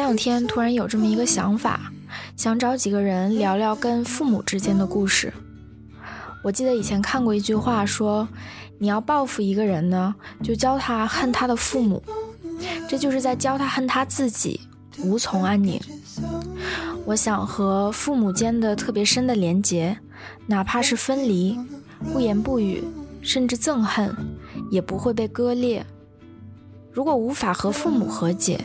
两天突然有这么一个想法，想找几个人聊聊跟父母之间的故事。我记得以前看过一句话，说你要报复一个人呢，就教他恨他的父母，这就是在教他恨他自己，无从安宁。我想和父母间的特别深的连结，哪怕是分离，不言不语，甚至憎恨，也不会被割裂。如果无法和父母和解，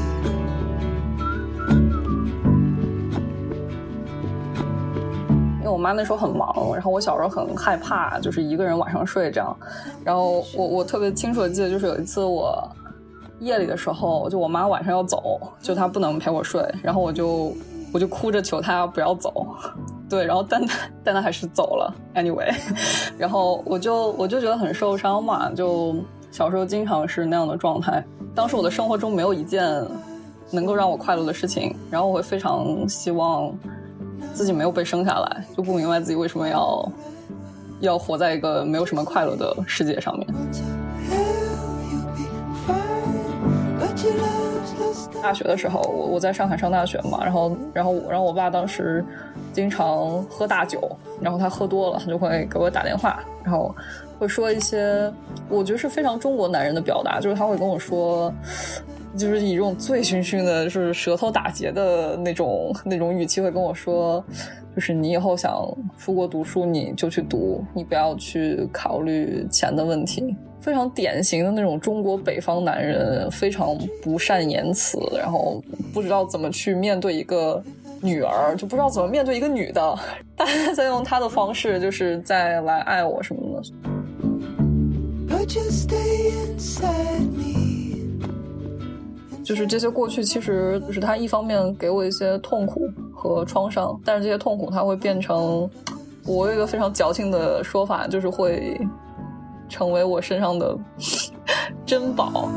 我妈那时候很忙，然后我小时候很害怕，就是一个人晚上睡这样。然后我我特别清楚的记得，就是有一次我夜里的时候，就我妈晚上要走，就她不能陪我睡，然后我就我就哭着求她不要走，对，然后但她但她还是走了。Anyway，然后我就我就觉得很受伤嘛，就小时候经常是那样的状态。当时我的生活中没有一件能够让我快乐的事情，然后我会非常希望。自己没有被生下来，就不明白自己为什么要要活在一个没有什么快乐的世界上面。大学的时候，我我在上海上大学嘛，然后然后然后我爸当时经常喝大酒，然后他喝多了，他就会给我打电话，然后会说一些我觉得是非常中国男人的表达，就是他会跟我说。就是以这种醉醺醺的，就是舌头打结的那种那种语气，会跟我说，就是你以后想出国读书，你就去读，你不要去考虑钱的问题。非常典型的那种中国北方男人，非常不善言辞，然后不知道怎么去面对一个女儿，就不知道怎么面对一个女的，大家在用他的方式，就是在来爱我什么的。就是这些过去，其实就是他一方面给我一些痛苦和创伤，但是这些痛苦它会变成，我有一个非常矫情的说法，就是会成为我身上的 珍宝。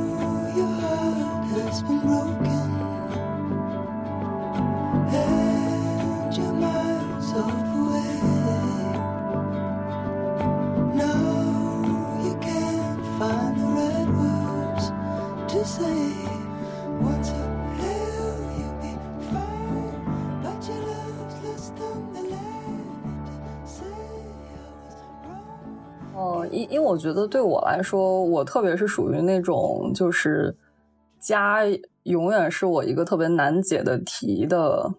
因因为我觉得对我来说，我特别是属于那种就是家永远是我一个特别难解的题的。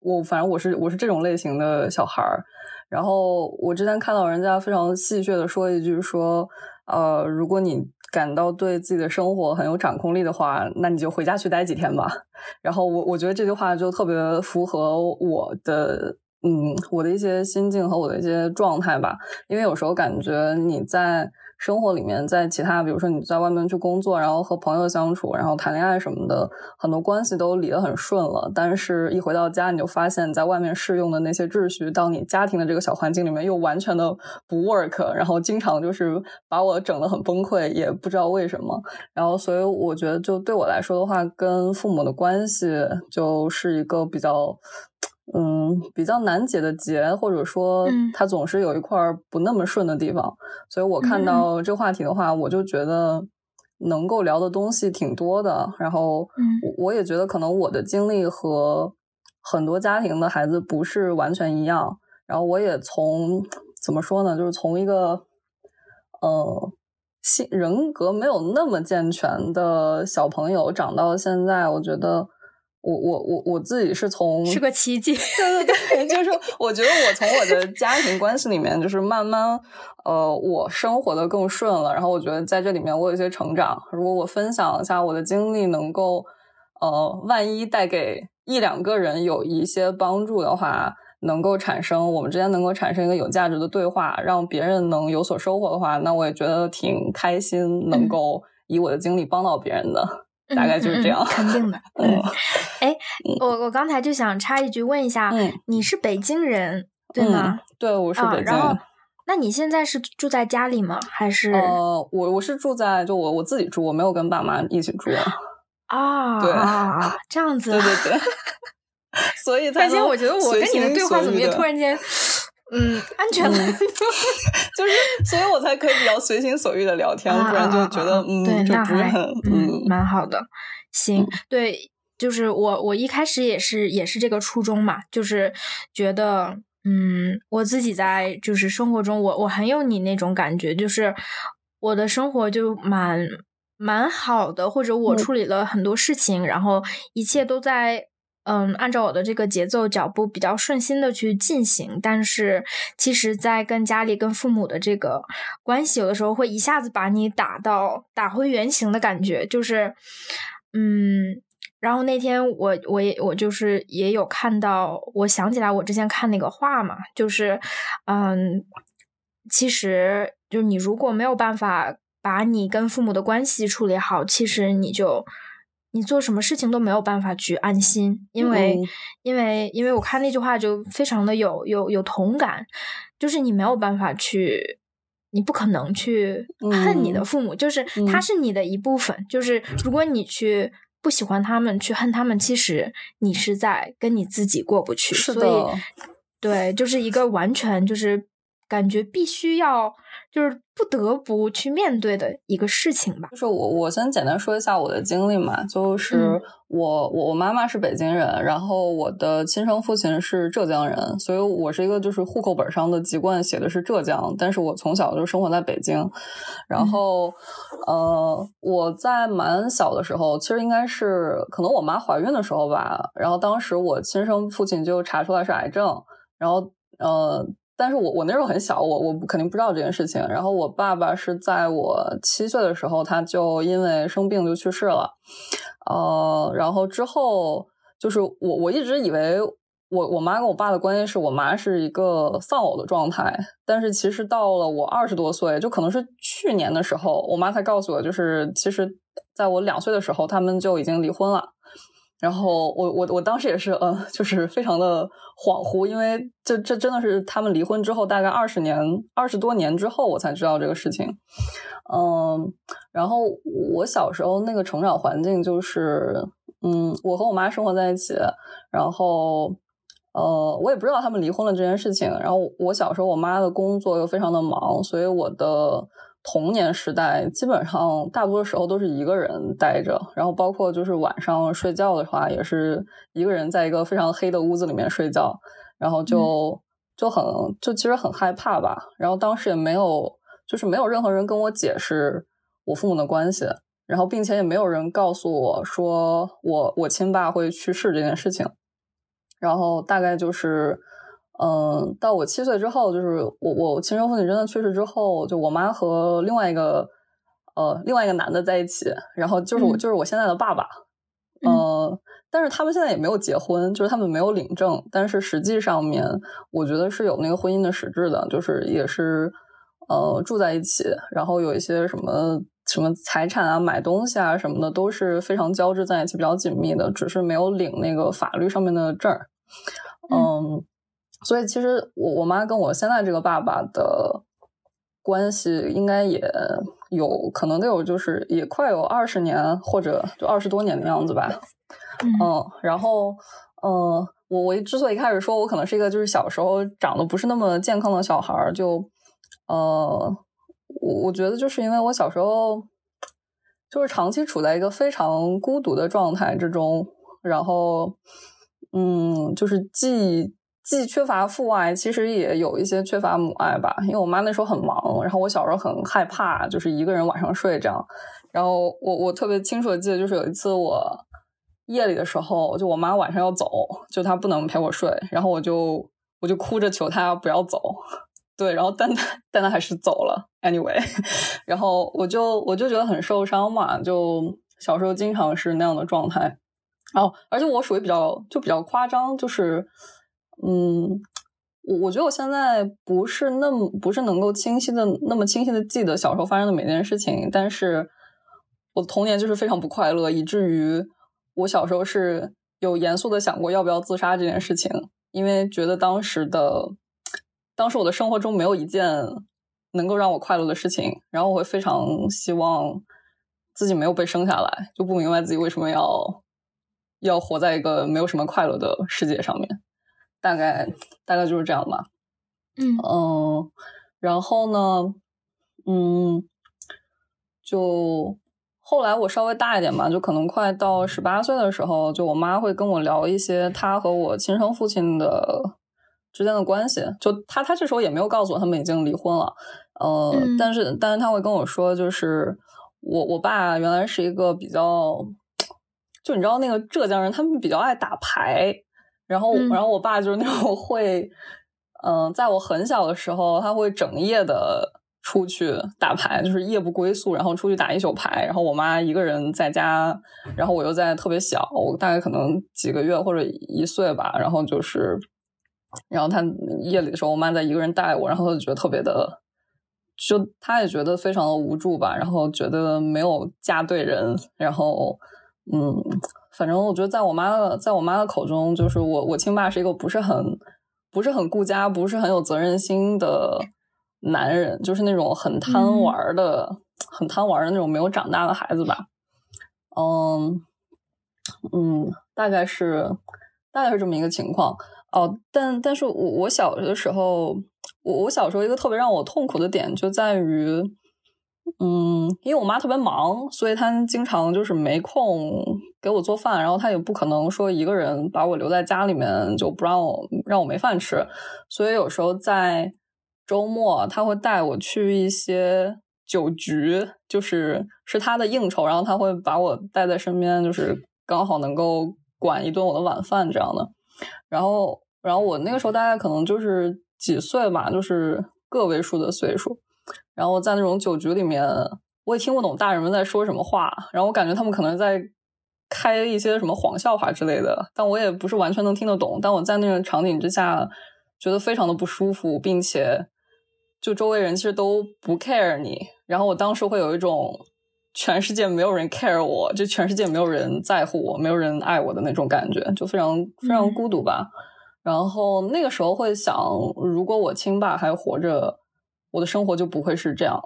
我反正我是我是这种类型的小孩儿。然后我之前看到人家非常戏谑的说一句说，呃，如果你感到对自己的生活很有掌控力的话，那你就回家去待几天吧。然后我我觉得这句话就特别符合我的。嗯，我的一些心境和我的一些状态吧，因为有时候感觉你在生活里面，在其他，比如说你在外面去工作，然后和朋友相处，然后谈恋爱什么的，很多关系都理得很顺了。但是，一回到家，你就发现，在外面适用的那些秩序，到你家庭的这个小环境里面，又完全的不 work，然后经常就是把我整得很崩溃，也不知道为什么。然后，所以我觉得，就对我来说的话，跟父母的关系就是一个比较。嗯，比较难解的结，或者说它总是有一块不那么顺的地方，所以我看到这话题的话，我就觉得能够聊的东西挺多的。然后，我也觉得可能我的经历和很多家庭的孩子不是完全一样。然后，我也从怎么说呢，就是从一个呃性人格没有那么健全的小朋友长到现在，我觉得。我我我我自己是从是个奇迹，对对对，就是我觉得我从我的家庭关系里面，就是慢慢呃，我生活的更顺了。然后我觉得在这里面我有一些成长。如果我分享一下我的经历，能够呃，万一带给一两个人有一些帮助的话，能够产生我们之间能够产生一个有价值的对话，让别人能有所收获的话，那我也觉得挺开心，能够以我的经历帮到别人的。大概就是这样，肯定的。嗯，哎，我我刚才就想插一句问一下，你是北京人对吗？对，我是北京。然后，那你现在是住在家里吗？还是？呃，我我是住在就我我自己住，我没有跟爸妈一起住。啊，对啊，这样子，对对对。所以，而且我觉得我跟你的对话怎么也突然间，嗯，安全了，就是，所以我才可以比较随心所欲的聊天，不然就觉得，嗯，对，那还，嗯，蛮好的。行，对，就是我，我一开始也是也是这个初衷嘛，就是觉得，嗯，我自己在就是生活中，我我很有你那种感觉，就是我的生活就蛮蛮好的，或者我处理了很多事情，然后一切都在。嗯，按照我的这个节奏脚步比较顺心的去进行，但是其实，在跟家里、跟父母的这个关系，有的时候会一下子把你打到打回原形的感觉，就是，嗯，然后那天我我也我就是也有看到，我想起来我之前看那个话嘛，就是，嗯，其实就是你如果没有办法把你跟父母的关系处理好，其实你就。你做什么事情都没有办法去安心，因为，因为，因为我看那句话就非常的有有有同感，就是你没有办法去，你不可能去恨你的。父母，就是他是你的一部分，就是如果你去不喜欢他们，去恨他们，其实你是在跟你自己过不去，所以，对，就是一个完全就是感觉必须要。就是不得不去面对的一个事情吧。就是我，我先简单说一下我的经历嘛。就是我，我，我妈妈是北京人，然后我的亲生父亲是浙江人，所以我是一个就是户口本上的籍贯写的是浙江，但是我从小就生活在北京。然后，呃，我在蛮小的时候，其实应该是可能我妈怀孕的时候吧，然后当时我亲生父亲就查出来是癌症，然后，呃。但是我我那时候很小，我我肯定不知道这件事情。然后我爸爸是在我七岁的时候，他就因为生病就去世了。呃，然后之后就是我我一直以为我我妈跟我爸的关系是我妈是一个丧偶的状态，但是其实到了我二十多岁，就可能是去年的时候，我妈才告诉我，就是其实在我两岁的时候，他们就已经离婚了。然后我我我当时也是，呃，就是非常的恍惚，因为这这真的是他们离婚之后大概二十年二十多年之后我才知道这个事情，嗯，然后我小时候那个成长环境就是，嗯，我和我妈生活在一起，然后呃，我也不知道他们离婚了这件事情，然后我小时候我妈的工作又非常的忙，所以我的。童年时代基本上大多时候都是一个人待着，然后包括就是晚上睡觉的话，也是一个人在一个非常黑的屋子里面睡觉，然后就就很就其实很害怕吧。然后当时也没有就是没有任何人跟我解释我父母的关系，然后并且也没有人告诉我说我我亲爸会去世这件事情，然后大概就是。嗯，到我七岁之后，就是我我亲生父亲真的去世之后，就我妈和另外一个呃另外一个男的在一起，然后就是我就是我现在的爸爸，嗯，但是他们现在也没有结婚，就是他们没有领证，但是实际上面我觉得是有那个婚姻的实质的，就是也是呃住在一起，然后有一些什么什么财产啊、买东西啊什么的都是非常交织在一起、比较紧密的，只是没有领那个法律上面的证儿，嗯。所以，其实我我妈跟我现在这个爸爸的关系，应该也有可能得有，就是也快有二十年或者就二十多年的样子吧。嗯，然后，嗯，我我之所以开始说我可能是一个就是小时候长得不是那么健康的小孩儿，就呃，我我觉得就是因为我小时候就是长期处在一个非常孤独的状态之中，然后，嗯，就是既。既缺乏父爱，其实也有一些缺乏母爱吧。因为我妈那时候很忙，然后我小时候很害怕，就是一个人晚上睡这样。然后我我特别清楚的记得，就是有一次我夜里的时候，就我妈晚上要走，就她不能陪我睡，然后我就我就哭着求她不要走。对，然后但她但她还是走了。Anyway，然后我就我就觉得很受伤嘛，就小时候经常是那样的状态。哦，而且我属于比较就比较夸张，就是。嗯，我我觉得我现在不是那么不是能够清晰的那么清晰的记得小时候发生的每件事情，但是我的童年就是非常不快乐，以至于我小时候是有严肃的想过要不要自杀这件事情，因为觉得当时的。当时我的生活中没有一件能够让我快乐的事情，然后我会非常希望自己没有被生下来，就不明白自己为什么要要活在一个没有什么快乐的世界上面。大概大概就是这样吧。嗯嗯，然后呢，嗯，就后来我稍微大一点吧，就可能快到十八岁的时候，就我妈会跟我聊一些她和我亲生父亲的之间的关系。就她她这时候也没有告诉我他们已经离婚了，呃，嗯但是但是她会跟我说，就是我我爸原来是一个比较，就你知道那个浙江人，他们比较爱打牌，然后、嗯然后我爸就是那种会。嗯，在我很小的时候，他会整夜的出去打牌，就是夜不归宿，然后出去打一宿牌。然后我妈一个人在家，然后我又在特别小，我大概可能几个月或者一岁吧。然后就是，然后他夜里的时候，我妈在一个人带我，然后他就觉得特别的，就他也觉得非常的无助吧，然后觉得没有嫁对人，然后嗯，反正我觉得在我妈的在我妈的口中，就是我我亲爸是一个不是很。不是很顾家，不是很有责任心的男人，就是那种很贪玩的、嗯、很贪玩的那种没有长大的孩子吧。嗯嗯，大概是大概是这么一个情况哦。但但是我我小的时候，我我小时候一个特别让我痛苦的点就在于，嗯，因为我妈特别忙，所以她经常就是没空给我做饭，然后他也不可能说一个人把我留在家里面就不让我让我没饭吃，所以有时候在周末他会带我去一些酒局，就是是他的应酬，然后他会把我带在身边，就是刚好能够管一顿我的晚饭这样的。然后，然后我那个时候大概可能就是几岁吧，就是个位数的岁数。然后在那种酒局里面，我也听不懂大人们在说什么话，然后我感觉他们可能在开一些什么黄笑话之类的，但我也不是完全能听得懂。但我在那个场景之下，觉得非常的不舒服，并且就周围人其实都不 care 你。然后我当时会有一种全世界没有人 care 我，就全世界没有人在乎我，没有人爱我的那种感觉，就非常非常孤独吧。然后那个时候会想，如果我亲爸还活着。我的生活就不会是这样，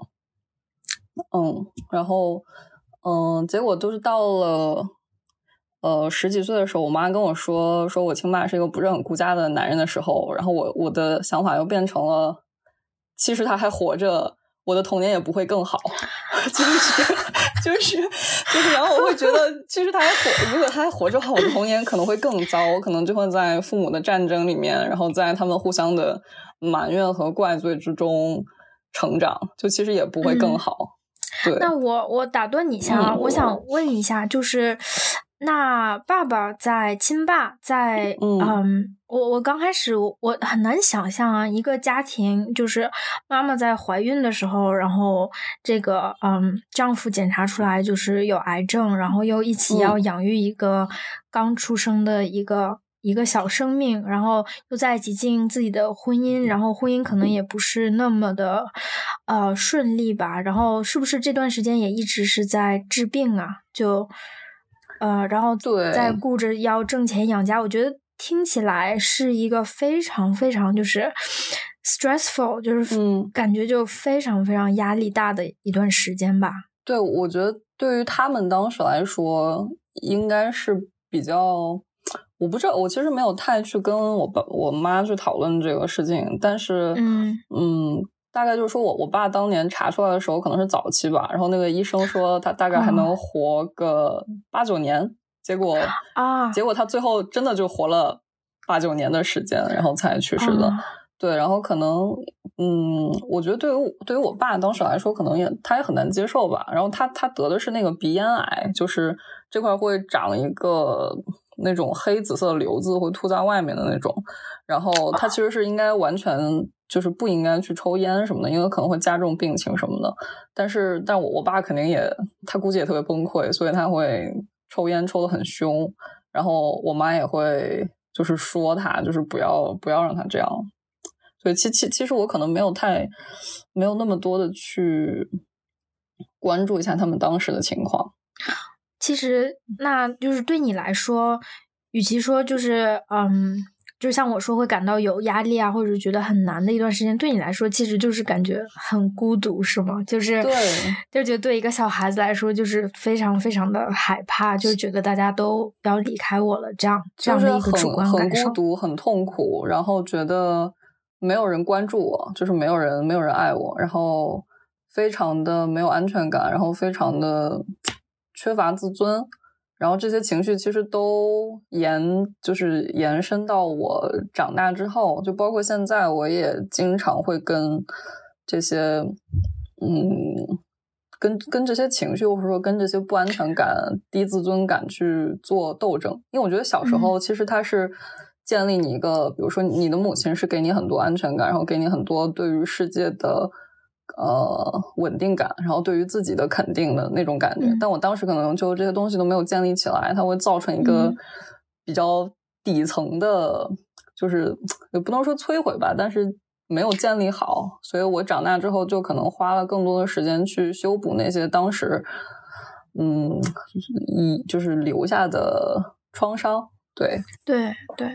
嗯，然后，嗯，结果都是到了，呃，十几岁的时候，我妈跟我说，说我亲爸是一个不是很顾家的男人的时候，然后我我的想法又变成了，其实他还活着，我的童年也不会更好，就是就是就是，然后我会觉得，其实他还活，如果他还活着的话，我的童年可能会更糟，我可能就会在父母的战争里面，然后在他们互相的埋怨和怪罪之中。成长就其实也不会更好，嗯、对。那我我打断你一下啊，嗯、我想问一下，就是那爸爸在亲爸在嗯，嗯我我刚开始我很难想象啊，一个家庭就是妈妈在怀孕的时候，然后这个嗯丈夫检查出来就是有癌症，然后又一起要养育一个刚出生的一个。一个小生命，然后又在挤进自己的婚姻，然后婚姻可能也不是那么的呃顺利吧。然后是不是这段时间也一直是在治病啊？就呃，然后在顾着要挣钱养家。我觉得听起来是一个非常非常就是 stressful，就是嗯，感觉就非常非常压力大的一段时间吧。对，我觉得对于他们当时来说，应该是比较。我不知道，我其实没有太去跟我爸、我妈去讨论这个事情，但是，嗯嗯，大概就是说我我爸当年查出来的时候可能是早期吧，然后那个医生说他大概还能活个八九年，结果 啊，结果他最后真的就活了八九年的时间，然后才去世的。啊、对，然后可能，嗯，我觉得对于对于我爸当时来说，可能也他也很难接受吧。然后他他得的是那个鼻咽癌，就是这块会长一个。那种黑紫色的瘤子会凸在外面的那种，然后他其实是应该完全就是不应该去抽烟什么的，因为可能会加重病情什么的。但是，但我我爸肯定也，他估计也特别崩溃，所以他会抽烟抽得很凶。然后我妈也会就是说他，就是不要不要让他这样。所以其其其实我可能没有太没有那么多的去关注一下他们当时的情况。其实，那就是对你来说，与其说就是嗯就像我说会感到有压力啊，或者觉得很难的一段时间，对你来说其实就是感觉很孤独，是吗？就是对，就觉得对一个小孩子来说，就是非常非常的害怕，就是觉得大家都要离开我了，这样这样的一个主观感受，很孤独，很痛苦，然后觉得没有人关注我，就是没有人没有人爱我，然后非常的没有安全感，然后非常的缺乏自尊。然后这些情绪其实都延，就是延伸到我长大之后，就包括现在，我也经常会跟这些，嗯，跟跟这些情绪，或者说跟这些不安全感、低自尊感去做斗争。因为我觉得小时候其实它是建立你一个，比如说你的母亲是给你很多安全感，然后给你很多对于世界的。呃，稳定感，然后对于自己的肯定的那种感觉，但我当时可能就这些东西都没有建立起来，它会造成一个比较底层的，就是也不能说摧毁吧，但是没有建立好，所以我长大之后就可能花了更多的时间去修补那些当时，嗯，一就是留下的创伤。对对对，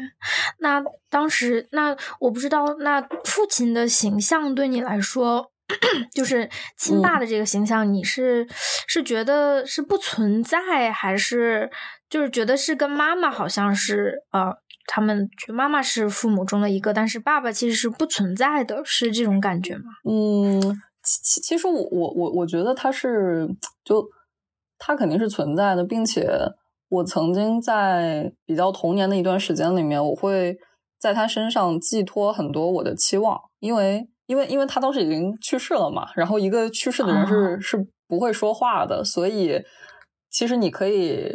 那当时那我不知道，那父亲的形象对你来说。就是亲爸的这个形象，你是是觉得是不存在，还是就是觉得是跟妈妈好像是呃，他们妈妈是父母中的一个，但是爸爸其实是不存在的，是这种感觉吗？嗯，其其实我我我我觉得他是就他肯定是存在的，并且我曾经在比较童年的一段时间里面，我会在他身上寄托很多我的期望，因为。因为因为他当时已经去世了嘛，然后一个去世的人是是不会说话的，所以其实你可以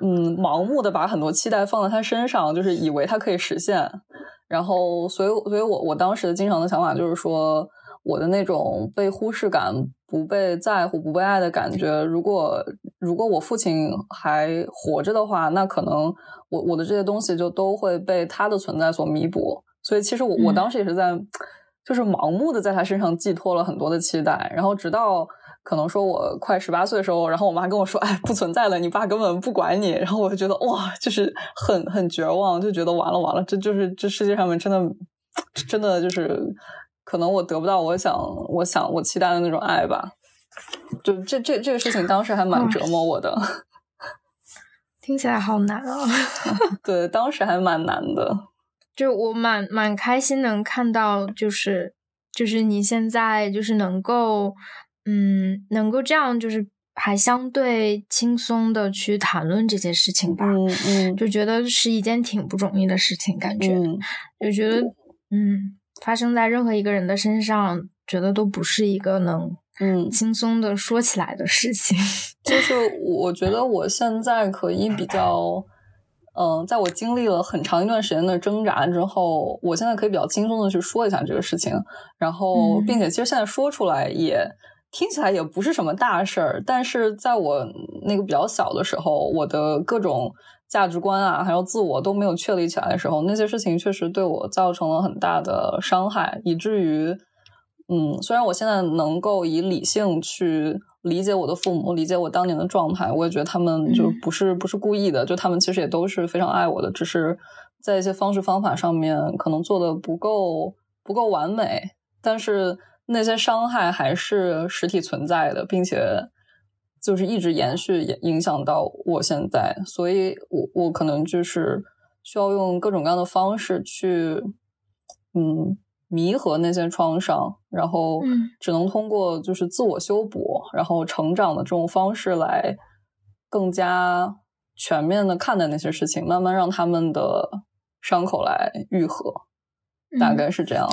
嗯盲目的把很多期待放在他身上，就是以为他可以实现。然后，所以所以我我当时经常的想法就是说，我的那种被忽视感、不被在乎、不被爱的感觉，如果如果我父亲还活着的话，那可能我我的这些东西就都会被他的存在所弥补。所以，其实我我当时也是在。就是盲目的在他身上寄托了很多的期待，然后直到可能说我快十八岁的时候，然后我妈跟我说：“哎，不存在了，你爸根本不管你。”然后我就觉得哇，就是很很绝望，就觉得完了完了，这就是这世界上面真的真的就是可能我得不到我想我想我期待的那种爱吧。就这这这个事情当时还蛮折磨我的，听起来好难啊。对，当时还蛮难的。就我蛮蛮开心能看到，就是就是你现在就是能够，嗯，能够这样，就是还相对轻松的去谈论这些事情吧，嗯嗯，就觉得是一件挺不容易的事情，感觉，就觉得，嗯，发生在任何一个人的身上，觉得都不是一个能，嗯，轻松的说起来的事情。就是我觉得我现在可以比较。嗯，在我经历了很长一段时间的挣扎之后，我现在可以比较轻松的去说一下这个事情，然后，并且其实现在说出来也听起来也不是什么大事儿。但是在我那个比较小的时候，我的各种价值观啊，还有自我都没有确立起来的时候，那些事情确实对我造成了很大的伤害，以至于，嗯，虽然我现在能够以理性去。理解我的父母，理解我当年的状态，我也觉得他们就不是不是故意的，就他们其实也都是非常爱我的，只是在一些方式方法上面可能做的不够不够完美，但是那些伤害还是实体存在的，并且就是一直延续影响到我现在，所以我我可能就是需要用各种各样的方式去，嗯。弥合那些创伤，然后只能通过就是自我修补，然后成长的这种方式来更加全面的看待那些事情，慢慢让他们的伤口来愈合，大概是这样。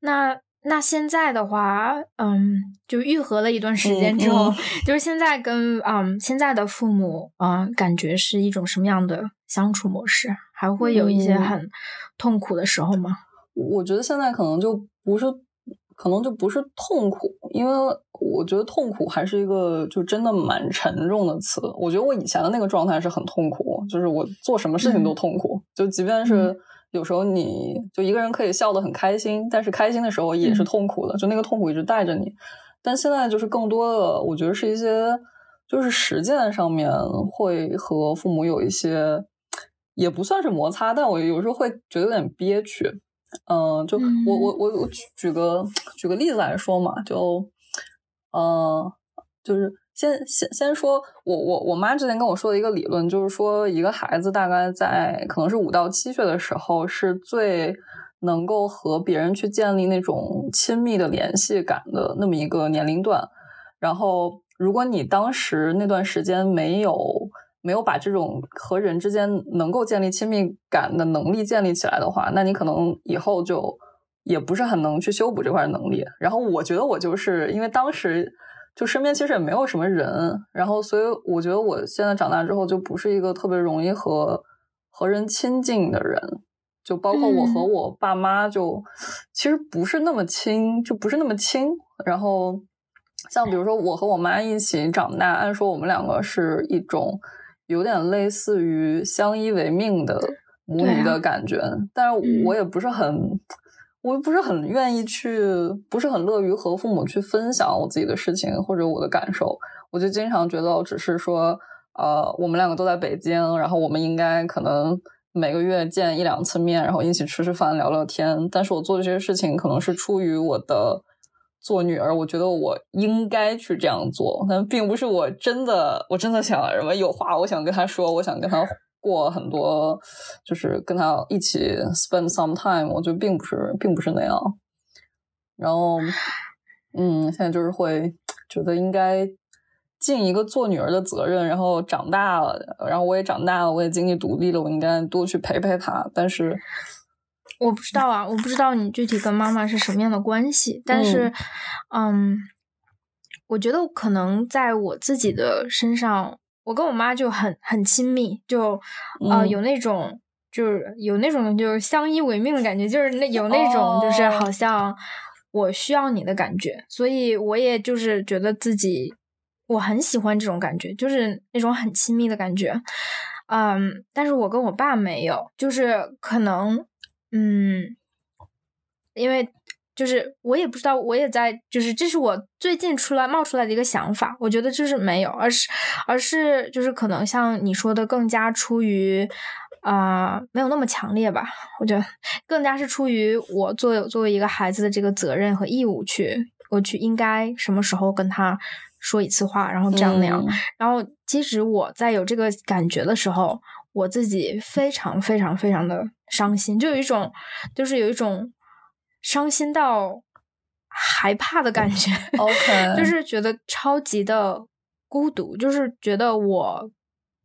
那那现在的话，嗯，就愈合了一段时间之后，就是现在跟嗯现在的父母啊，感觉是一种什么样的相处模式？还会有一些很痛苦的时候吗？我觉得现在可能就不是，可能就不是痛苦，因为我觉得痛苦还是一个就真的蛮沉重的词。我觉得我以前的那个状态是很痛苦，就是我做什么事情都痛苦，就即便是有时候你就一个人可以笑得很开心，但是开心的时候也是痛苦的，就那个痛苦一直带着你。但现在就是更多的，我觉得是一些就是实践上面会和父母有一些。也不算是摩擦，但我有时候会觉得有点憋屈。嗯，就我我我我举举个举个例子来说嘛，就嗯，就是先先先说，我我我妈之前跟我说的一个理论，就是说一个孩子大概在可能是五到七岁的时候，是最能够和别人去建立那种亲密的联系感的那么一个年龄段。然后，如果你当时那段时间没有，没有把这种和人之间能够建立亲密感的能力建立起来的话，那你可能以后就也不是很能去修补这块能力。然后我觉得我就是因为当时就身边其实也没有什么人，然后所以我觉得我现在长大之后就不是一个特别容易和和人亲近的人，就包括我和我爸妈就其实不是那么亲，就不是那么亲。然后像比如说我和我妈一起长大，按说我们两个是一种。有点类似于相依为命的母女的感觉，但是我也不是很，我不是很愿意去，不是很乐于和父母去分享我自己的事情或者我的感受。我就经常觉得我，只是说，呃，我们两个都在北京，然后我们应该可能每个月见一两次面，然后一起吃吃饭、聊聊天。但是我做这些事情，可能是出于我的。做女儿，我觉得我应该去这样做，但并不是我真的，我真的想什么有话我想跟他说，我想跟他过很多，就是跟他一起 spend some time，我觉得并不是，并不是那样。然后，嗯，现在就是会觉得应该尽一个做女儿的责任，然后长大了，然后我也长大了，我也经济独立了，我应该多去陪陪他，但是。我不知道啊，我不知道你具体跟妈妈是什么样的关系，但是，嗯，我觉得可能在我自己的身上，我跟我妈就很很亲密，就啊有那种就是有那种就是相依为命的感觉，就是那有那种就是好像我需要你的感觉，所以我也就是觉得自己我很喜欢这种感觉，就是那种很亲密的感觉，嗯，但是我跟我爸没有，就是可能。嗯，因为就是我也不知道，我也在，就是这是我最近出来冒出来的一个想法。我觉得就是没有，而是而是就是可能像你说的，更加出于啊没有那么强烈吧。我觉得更加是出于我作作为一个孩子的这个责任和义务去，我去应该什么时候跟他说一次话，然后这样那样。然后其实我在有这个感觉的时候。我自己非常非常非常的伤心，就有一种，就是有一种伤心到害怕的感觉。OK，就是觉得超级的孤独，就是觉得我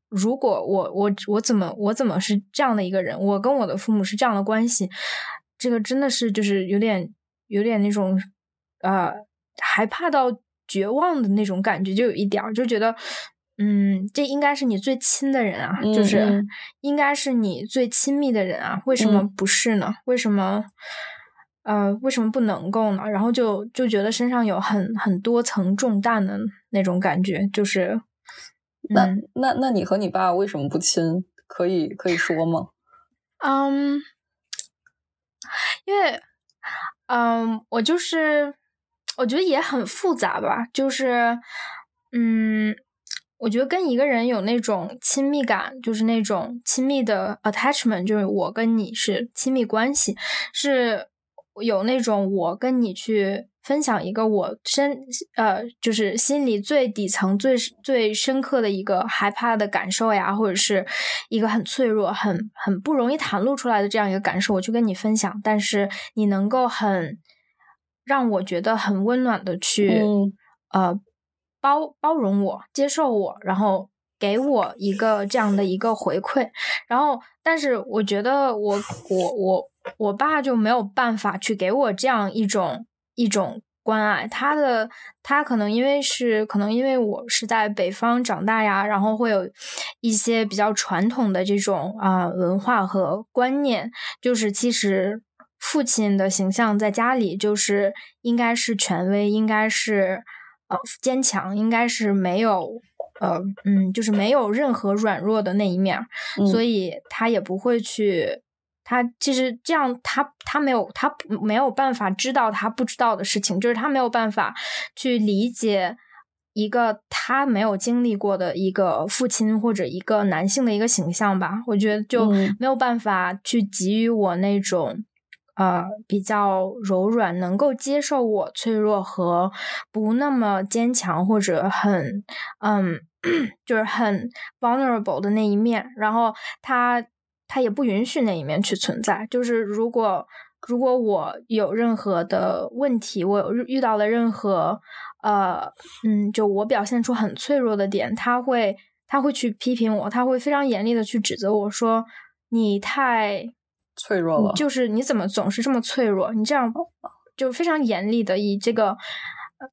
如果我我我怎么我怎么是这样的一个人？我跟我的父母是这样的关系，这个真的是就是有点有点那种呃害怕到绝望的那种感觉，就有一点就觉得。嗯，这应该是你最亲的人啊，就是应该是你最亲密的人啊，为什么不是呢？为什么呃，为什么不能够呢？然后就就觉得身上有很很多层重担的那种感觉，就是那那那你和你爸为什么不亲？可以可以说吗？嗯，因为嗯，我就是我觉得也很复杂吧，就是嗯。我觉得跟一个人有那种亲密感，就是那种亲密的 attachment，就是我跟你是亲密关系，是有那种我跟你去分享一个我深呃，就是心里最底层、最最深刻的一个害怕的感受呀，或者是一个很脆弱、很很不容易袒露出来的这样一个感受，我去跟你分享，但是你能够很让我觉得很温暖的去呃。包包容我，接受我，然后给我一个这样的一个回馈，然后，但是我觉得我我我我爸就没有办法去给我这样一种一种关爱，他的他可能因为是可能因为我是在北方长大呀，然后会有一些比较传统的这种啊文化和观念，就是其实父亲的形象在家里就是应该是权威，应该是。呃，坚强应该是没有，呃，嗯，就是没有任何软弱的那一面，所以他也不会去，他其实这样，他他没有，他没有办法知道他不知道的事情，就是他没有办法去理解一个他没有经历过的一个父亲或者一个男性的一个形象吧，我觉得就没有办法去给予我那种呃比较柔软，能够接受我脆弱和不那么坚强或者很嗯 就是很 vulnerable 的那一面，然后他他也不允许那一面去存在，就是如果。如果我有任何的问题，我遇到了任何呃嗯，就我表现出很脆弱的点，他会他会去批评我，他会非常严厉的去指责我说你太脆弱了，就是你怎么总是这么脆弱？你这样就非常严厉的以这个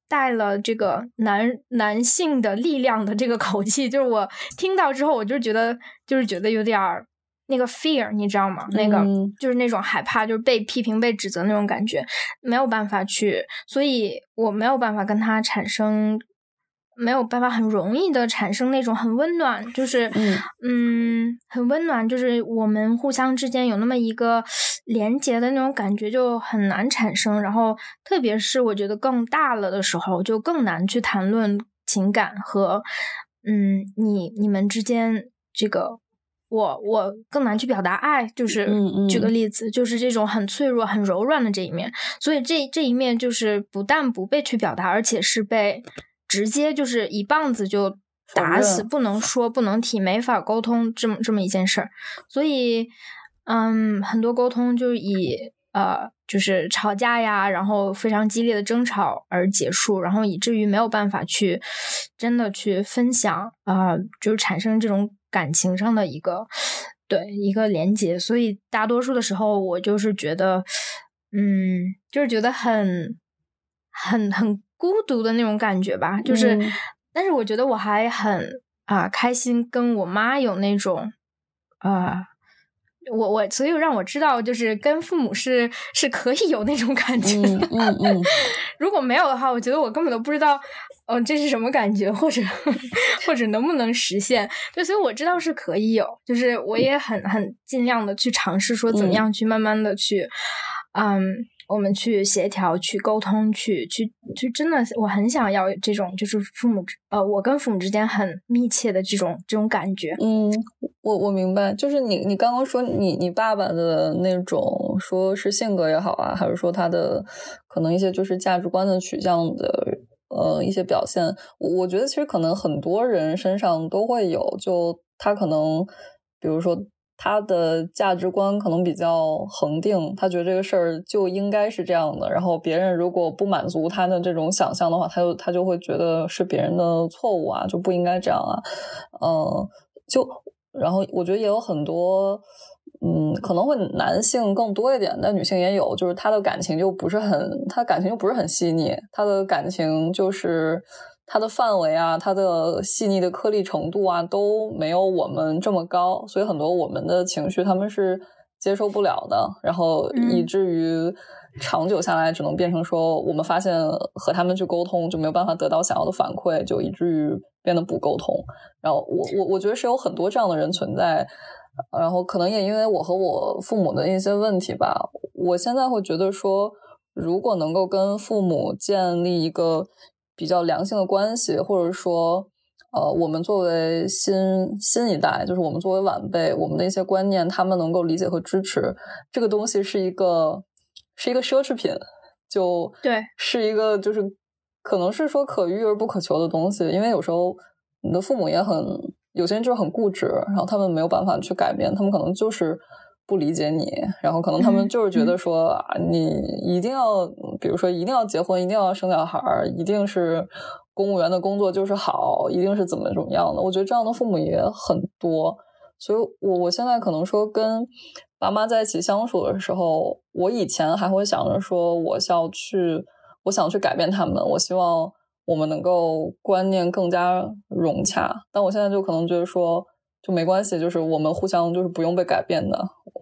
带了这个男男性的力量的这个口气，就是我听到之后，我就觉得就是觉得有点儿。那个 fear 你知道吗？那个就是那种害怕，就是被批评、被指责那种感觉，没有办法去，所以我没有办法跟他产生，没有办法很容易的产生那种很温暖，就是嗯，很温暖，就是我们互相之间有那么一个连接的那种感觉就很难产生。然后，特别是我觉得更大了的时候，就更难去谈论情感和嗯，你你们之间这个。我我更难去表达爱，就是举个例子，就是这种很脆弱、很柔软的这一面，所以这这一面就是不但不被去表达，而且是被直接就是一棒子就打死，不能说、不能提、没法沟通这么这么一件事儿。所以，嗯，很多沟通就以呃就是吵架呀，然后非常激烈的争吵而结束，然后以至于没有办法去真的去分享啊，就是产生这种。感情上的一个对一个连接，所以大多数的时候我就是觉得，嗯，就是觉得很很很孤独的那种感觉吧。就是，但是我觉得我还很啊开心，跟我妈有那种啊。我我所以让我知道，就是跟父母是是可以有那种感觉。嗯嗯嗯。如果没有的话，我觉得我根本都不知道，嗯，这是什么感觉，或者 或者能不能实现。对，所以我知道是可以有，就是我也很很尽量的去尝试，说怎么样去慢慢的去，嗯。我们去协调、去沟通、去去就真的，我很想要这种，就是父母呃，我跟父母之间很密切的这种这种感觉。嗯，我我明白，就是你你刚刚说你你爸爸的那种，说是性格也好啊，还是说他的可能一些就是价值观的取向的呃一些表现，我我觉得其实可能很多人身上都会有，就他可能比如说。他的价值观可能比较恒定，他觉得这个事儿就应该是这样的。然后别人如果不满足他的这种想象的话，他就他就会觉得是别人的错误啊，就不应该这样啊。嗯，就然后我觉得也有很多，嗯，可能会男性更多一点，但女性也有，就是他的感情就不是很，他感情就不是很细腻，他的感情就是。它的范围啊，它的细腻的颗粒程度啊，都没有我们这么高，所以很多我们的情绪他们是接受不了的，然后以至于长久下来，只能变成说，我们发现和他们去沟通就没有办法得到想要的反馈，就以至于变得不沟通。然后我我我觉得是有很多这样的人存在，然后可能也因为我和我父母的一些问题吧，我现在会觉得说，如果能够跟父母建立一个。比较良性的关系，或者说，呃，我们作为新新一代，就是我们作为晚辈，我们的一些观念，他们能够理解和支持，这个东西是一个是一个奢侈品，就对，是一个就是可能是说可遇而不可求的东西，因为有时候你的父母也很，有些人就是很固执，然后他们没有办法去改变，他们可能就是。不理解你，然后可能他们就是觉得说啊，你一定要，比如说一定要结婚，一定要生小孩儿，一定是公务员的工作就是好，一定是怎么怎么样的。我觉得这样的父母也很多，所以我我现在可能说跟爸妈在一起相处的时候，我以前还会想着说我是要去，我想去改变他们，我希望我们能够观念更加融洽，但我现在就可能觉得说。就没关系，就是我们互相就是不用被改变的，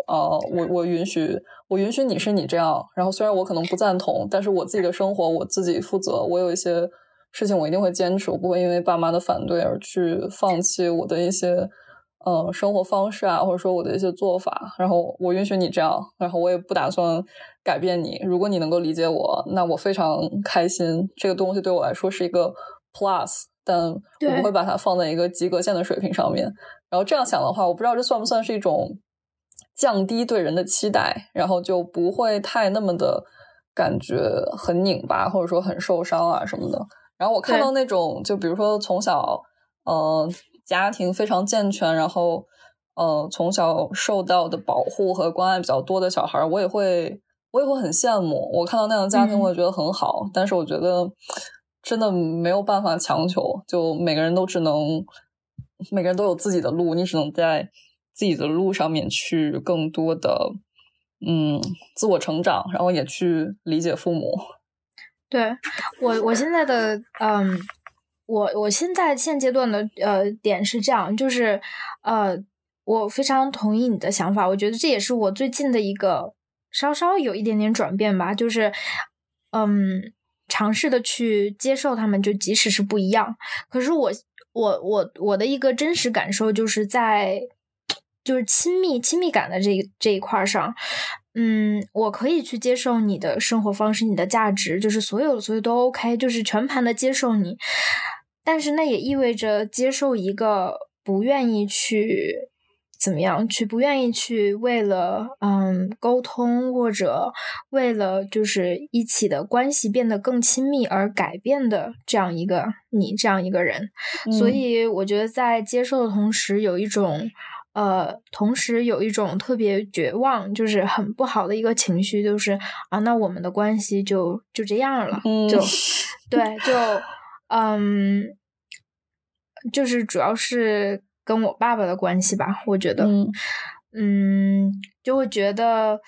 啊，我我允许我允许你是你这样，然后虽然我可能不赞同，但是我自己的生活我自己负责，我有一些事情我一定会坚持，我不会因为爸妈的反对而去放弃我的一些呃生活方式啊，或者说我的一些做法，然后我允许你这样，然后我也不打算改变你，如果你能够理解我，那我非常开心，这个东西对我来说是一个。plus，但我不会把它放在一个及格线的水平上面。然后这样想的话，我不知道这算不算是一种降低对人的期待，然后就不会太那么的感觉很拧巴，或者说很受伤啊什么的。然后我看到那种，就比如说从小，呃，家庭非常健全，然后呃，从小受到的保护和关爱比较多的小孩，我也会，我也会很羡慕。我看到那样的家庭，我也觉得很好。但是我觉得真的没有办法强求，就每个人都只能，每个人都有自己的路，你只能在自己的路上面去更多的，嗯，自我成长，然后也去理解父母。对我，我现在的嗯，我我现在现阶段的呃点是这样，就是呃，我非常同意你的想法，我觉得这也是我最近的一个稍稍有一点点转变吧，就是嗯，尝试的去接受他们，就即使是不一样，可是我我我我的一个真实感受就是在就是亲密亲密感的这这一块上。嗯，我可以去接受你的生活方式，你的价值，就是所有所有都 OK，就是全盘的接受你。但是那也意味着接受一个不愿意去怎么样，去不愿意去为了嗯沟通或者为了就是一起的关系变得更亲密而改变的这样一个你这样一个人。所以我觉得在接受的同时，有一种。呃，同时有一种特别绝望，就是很不好的一个情绪，就是啊，那我们的关系就就这样了，就对，就嗯，就是主要是跟我爸爸的关系吧，我觉得，嗯，就会觉得，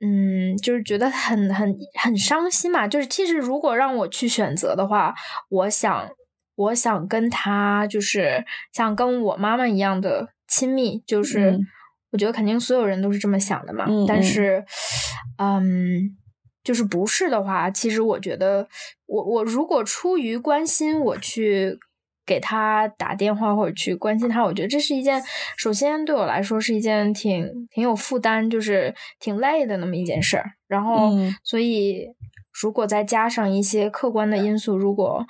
嗯，就是觉得很很很伤心嘛。就是其实如果让我去选择的话，我想，我想跟他，就是像跟我妈妈一样的。亲密就是，我觉得肯定所有人都是这么想的嘛。但是，嗯，就是不是的话，其实我觉得，我我如果出于关心，我去给他打电话或者去关心他，我觉得这是一件，首先对我来说是一件挺挺有负担，就是挺累的那么一件事儿。然后，所以如果再加上一些客观的因素，如果。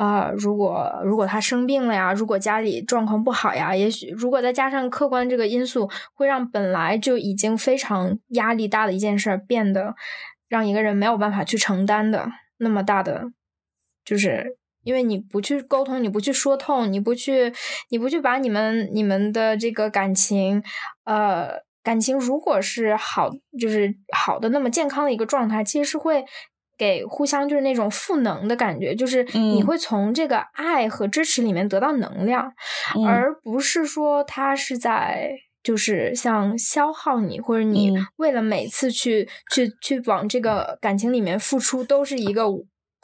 啊，如果如果他生病了呀，如果家里状况不好呀，也许如果再加上客观这个因素，会让本来就已经非常压力大的一件事儿变得让一个人没有办法去承担的那么大的，就是因为你不去沟通，你不去说透，你不去你不去把你们你们的这个感情，呃，感情如果是好，就是好的那么健康的一个状态，其实是会。给互相就是那种赋能的感觉，就是你会从这个爱和支持里面得到能量，而不是说他是在就是像消耗你，或者你为了每次去去去往这个感情里面付出都是一个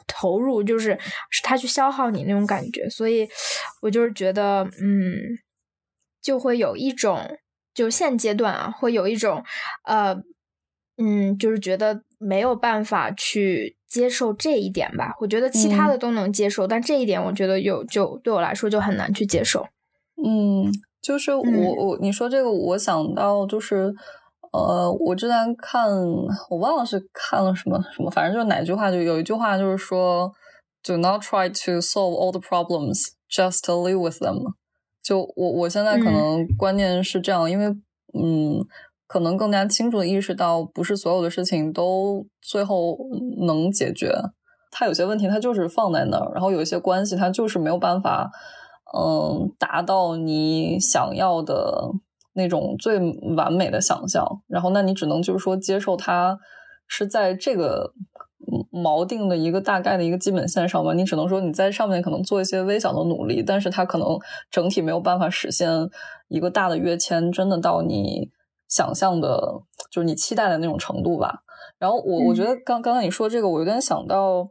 投入，就是是他去消耗你那种感觉。所以我就是觉得，嗯，就会有一种，就现阶段啊，会有一种呃。嗯，就是觉得没有办法去接受这一点吧。我觉得其他的都能接受，但这一点我觉得有就对我来说就很难去接受。嗯，就是我我你说这个，我想到就是呃，我之前看我忘了是看了什么什么，反正就是哪句话，就有一句话就是说，Do not try to solve all the problems, just live with them。就我我现在可能观念是这样，因为嗯。可能更加清楚的意识到，不是所有的事情都最后能解决。它有些问题，它就是放在那儿，然后有一些关系，它就是没有办法，嗯，达到你想要的那种最完美的想象。然后，那你只能就是说接受它是在这个锚定的一个大概的一个基本线上吧。你只能说你在上面可能做一些微小的努力，但是它可能整体没有办法实现一个大的跃迁，真的到你。想象的，就是你期待的那种程度吧。然后我我觉得刚刚刚你说这个，我有点想到，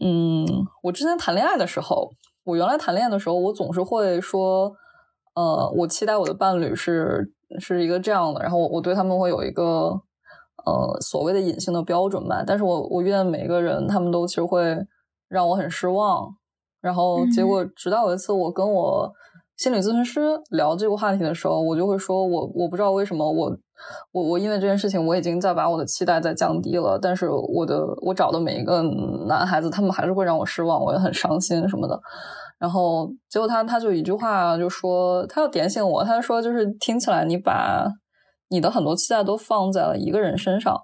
嗯，我之前谈恋爱的时候，我原来谈恋爱的时候，我总是会说，呃，我期待我的伴侣是是一个这样的，然后我我对他们会有一个呃所谓的隐性的标准吧。但是我我遇见每一个人，他们都其实会让我很失望。然后结果直到有一次，我跟我心理咨询师聊这个话题的时候，我就会说，我我不知道为什么我我我因为这件事情，我已经在把我的期待在降低了，但是我的我找的每一个男孩子，他们还是会让我失望，我也很伤心什么的。然后结果他他就一句话就说，他要点醒我，他说就是听起来你把你的很多期待都放在了一个人身上，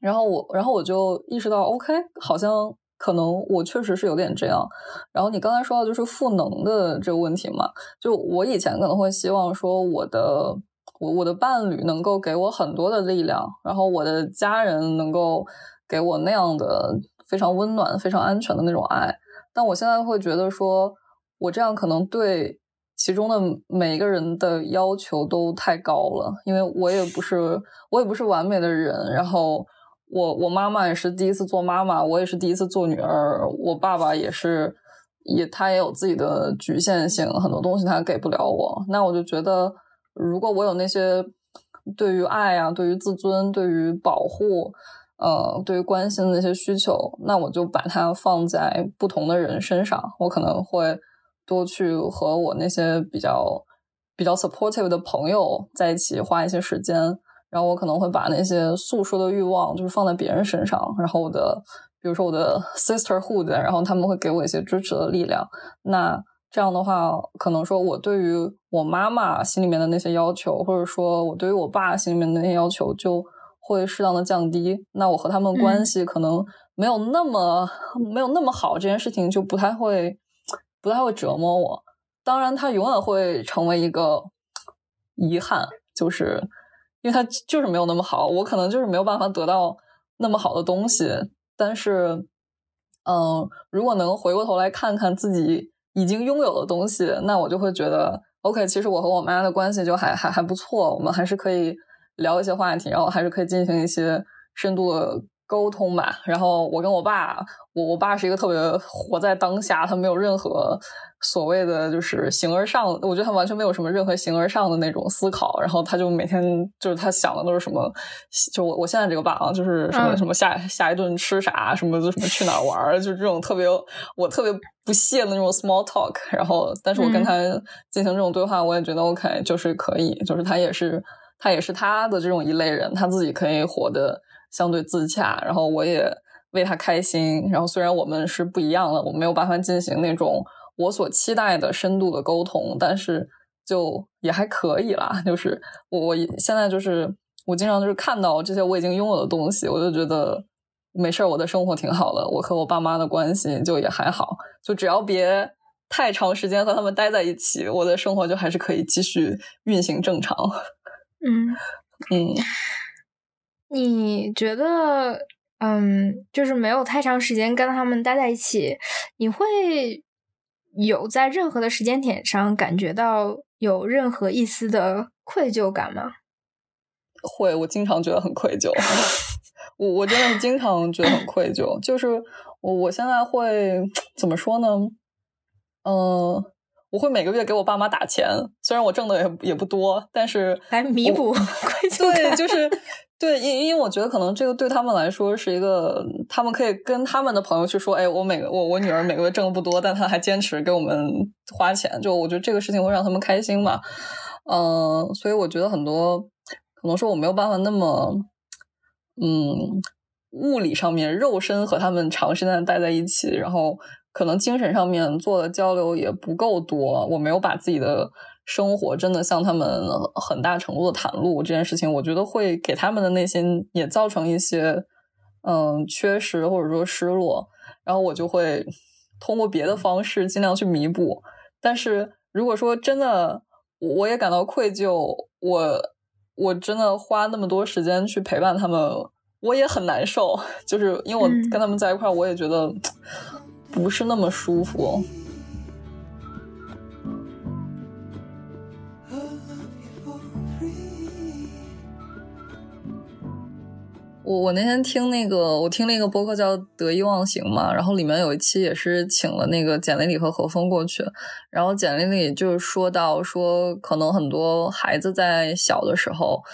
然后我然后我就意识到，OK，好像。可能我确实是有点这样，然后你刚才说到就是赋能的这个问题嘛，就我以前可能会希望说我的我我的伴侣能够给我很多的力量，然后我的家人能够给我那样的非常温暖、非常安全的那种爱，但我现在会觉得说我这样可能对其中的每一个人的要求都太高了，因为我也不是我也不是完美的人，然后。我我妈妈也是第一次做妈妈，我也是第一次做女儿。我爸爸也是，也他也有自己的局限性，很多东西他给不了我。那我就觉得，如果我有那些对于爱啊、对于自尊、对于保护，呃，对于关心的那些需求，那我就把它放在不同的人身上。我可能会多去和我那些比较比较 supportive 的朋友在一起花一些时间。然后我可能会把那些诉说的欲望，就是放在别人身上。然后我的，比如说我的 sisterhood，然后他们会给我一些支持的力量。那这样的话，可能说我对于我妈妈心里面的那些要求，或者说我对于我爸心里面的那些要求，就会适当的降低。那我和他们关系可能没有那么 没有那么好，这件事情就不太会不太会折磨我。当然，它永远会成为一个遗憾，就是。因为它就是没有那么好，我可能就是没有办法得到那么好的东西。但是，嗯，如果能回过头来看看自己已经拥有的东西，那我就会觉得，OK，其实我和我妈的关系就还还还不错，我们还是可以聊一些话题，然后还是可以进行一些深度的。沟通吧，然后我跟我爸，我我爸是一个特别活在当下，他没有任何所谓的就是形而上，我觉得他完全没有什么任何形而上的那种思考，然后他就每天就是他想的都是什么，就我我现在这个爸啊，就是什么什么下下一顿吃啥，什么就什么去哪玩，就是这种特别我特别不屑的那种 small talk，然后但是我跟他进行这种对话，我也觉得 OK，就是可以，就是他也是他也是他的这种一类人，他自己可以活的。相对自洽，然后我也为他开心。然后虽然我们是不一样的，我没有办法进行那种我所期待的深度的沟通，但是就也还可以啦。就是我我现在就是我经常就是看到这些我已经拥有的东西，我就觉得没事儿，我的生活挺好的。我和我爸妈的关系就也还好，就只要别太长时间和他们待在一起，我的生活就还是可以继续运行正常。嗯嗯。你觉得，嗯，就是没有太长时间跟他们待在一起，你会有在任何的时间点上感觉到有任何一丝的愧疚感吗？会，我经常觉得很愧疚。我我真的经常觉得很愧疚，就是我我现在会 怎么说呢？嗯，我会每个月给我爸妈打钱，虽然我挣的也也不多，但是来弥补愧疚感，对，就是。对，因因为我觉得可能这个对他们来说是一个，他们可以跟他们的朋友去说，哎，我每个我我女儿每个月挣的不多，但她还坚持给我们花钱，就我觉得这个事情会让他们开心嘛，嗯，所以我觉得很多可能说我没有办法那么，嗯，物理上面肉身和他们长时间待在一起，然后可能精神上面做的交流也不够多，我没有把自己的。生活真的向他们很大程度的袒露这件事情，我觉得会给他们的内心也造成一些嗯缺失或者说失落，然后我就会通过别的方式尽量去弥补。但是如果说真的我也感到愧疚，我我真的花那么多时间去陪伴他们，我也很难受，就是因为我跟他们在一块儿，我也觉得不是那么舒服。我我那天听那个，我听那个播客叫《得意忘形》嘛，然后里面有一期也是请了那个简历里和何峰过去，然后简历里就说到说，可能很多孩子在小的时候，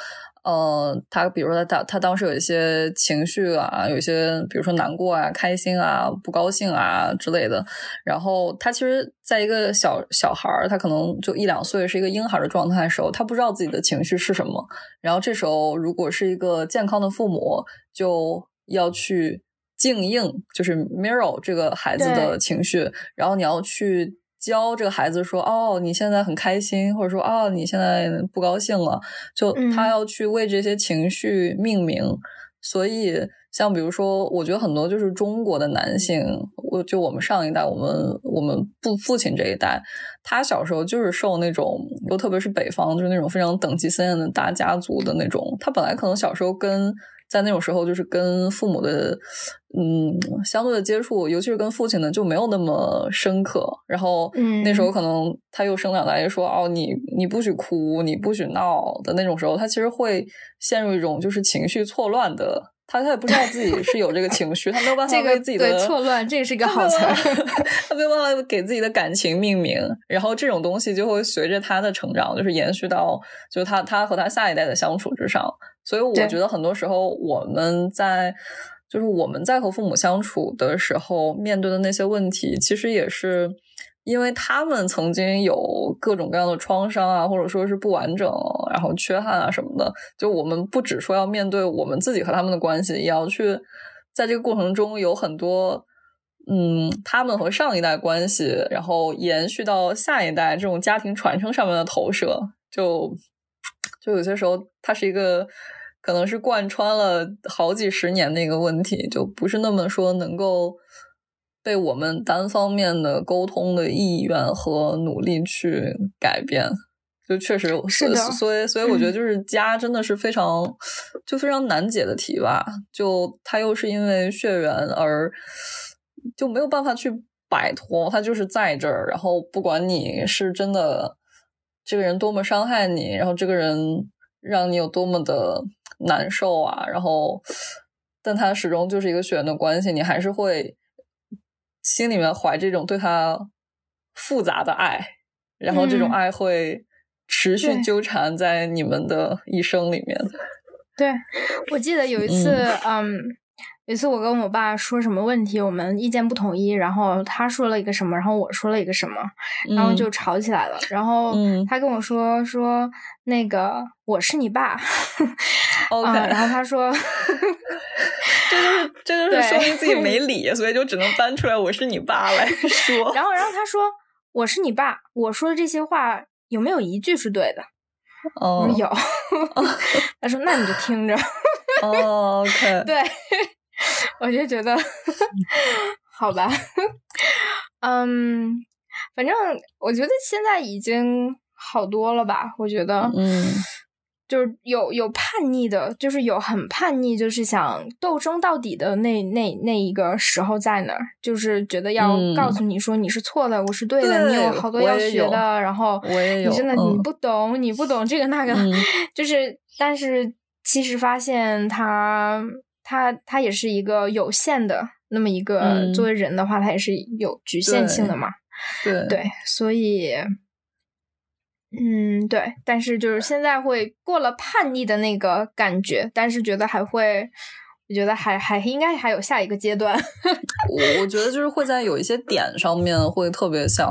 呃，他比如说他他他当时有一些情绪啊，有一些比如说难过啊、开心啊、不高兴啊之类的。然后他其实在一个小小孩儿，他可能就一两岁，是一个婴孩的状态的时候，他不知道自己的情绪是什么。然后这时候，如果是一个健康的父母，就要去静应，就是 mirror 这个孩子的情绪，然后你要去。教这个孩子说：“哦，你现在很开心，或者说哦，你现在不高兴了。”就他要去为这些情绪命名。所以，像比如说，我觉得很多就是中国的男性，我就我们上一代，我们我们父父亲这一代，他小时候就是受那种，又特别是北方，就是那种非常等级森严的大家族的那种，他本来可能小时候跟。在那种时候，就是跟父母的，嗯，相对的接触，尤其是跟父亲呢，就没有那么深刻。然后，那时候可能他又生两代，说哦，你你不许哭，你不许闹的那种时候，他其实会陷入一种就是情绪错乱的。他他也不知道自己是有这个情绪，他没有办法为自己的错乱，这个是一 个好词。他没有办法给自己的感情命名，然后这种东西就会随着他的成长，就是延续到就他他和他下一代的相处之上。所以我觉得很多时候我们在就是我们在和父母相处的时候面对的那些问题，其实也是因为他们曾经有各种各样的创伤啊，或者说是不完整，然后缺憾啊什么的。就我们不只说要面对我们自己和他们的关系，也要去在这个过程中有很多嗯，他们和上一代关系，然后延续到下一代这种家庭传承上面的投射。就就有些时候，它是一个。可能是贯穿了好几十年的一个问题，就不是那么说能够被我们单方面的沟通的意愿和努力去改变。就确实是的，所以所以我觉得就是家真的是非常就非常难解的题吧。就它又是因为血缘而就没有办法去摆脱，它就是在这儿。然后不管你是真的这个人多么伤害你，然后这个人让你有多么的。难受啊，然后，但他始终就是一个血缘的关系，你还是会心里面怀这种对他复杂的爱，然后这种爱会持续纠缠在你们的一生里面。对，我记得有一次，嗯。有一次我跟我爸说什么问题，我们意见不统一，然后他说了一个什么，然后我说了一个什么，然后就吵起来了。然后他跟我说说那个我是你爸，OK，然后他说，这就是这就是说明自己没 理，所以就只能搬出来我是你爸来说。然后然后他说我是你爸，我说的这些话有没有一句是对的？哦，有。他说那你就听着。哦，OK，对。我就觉得，好吧，嗯，反正我觉得现在已经好多了吧？我觉得，嗯，就是有有叛逆的，就是有很叛逆，就是想斗争到底的那那那一个时候在哪儿？就是觉得要告诉你说你是错的，我是对的，你有好多要学的，然后我也有，你真的你不懂，你不懂这个那个，就是，但是其实发现他。他他也是一个有限的那么一个，作为人的话，他也是有局限性的嘛。对对，所以，嗯，对。但是就是现在会过了叛逆的那个感觉，但是觉得还会，我觉得还还应该还有下一个阶段。我我觉得就是会在有一些点上面会特别想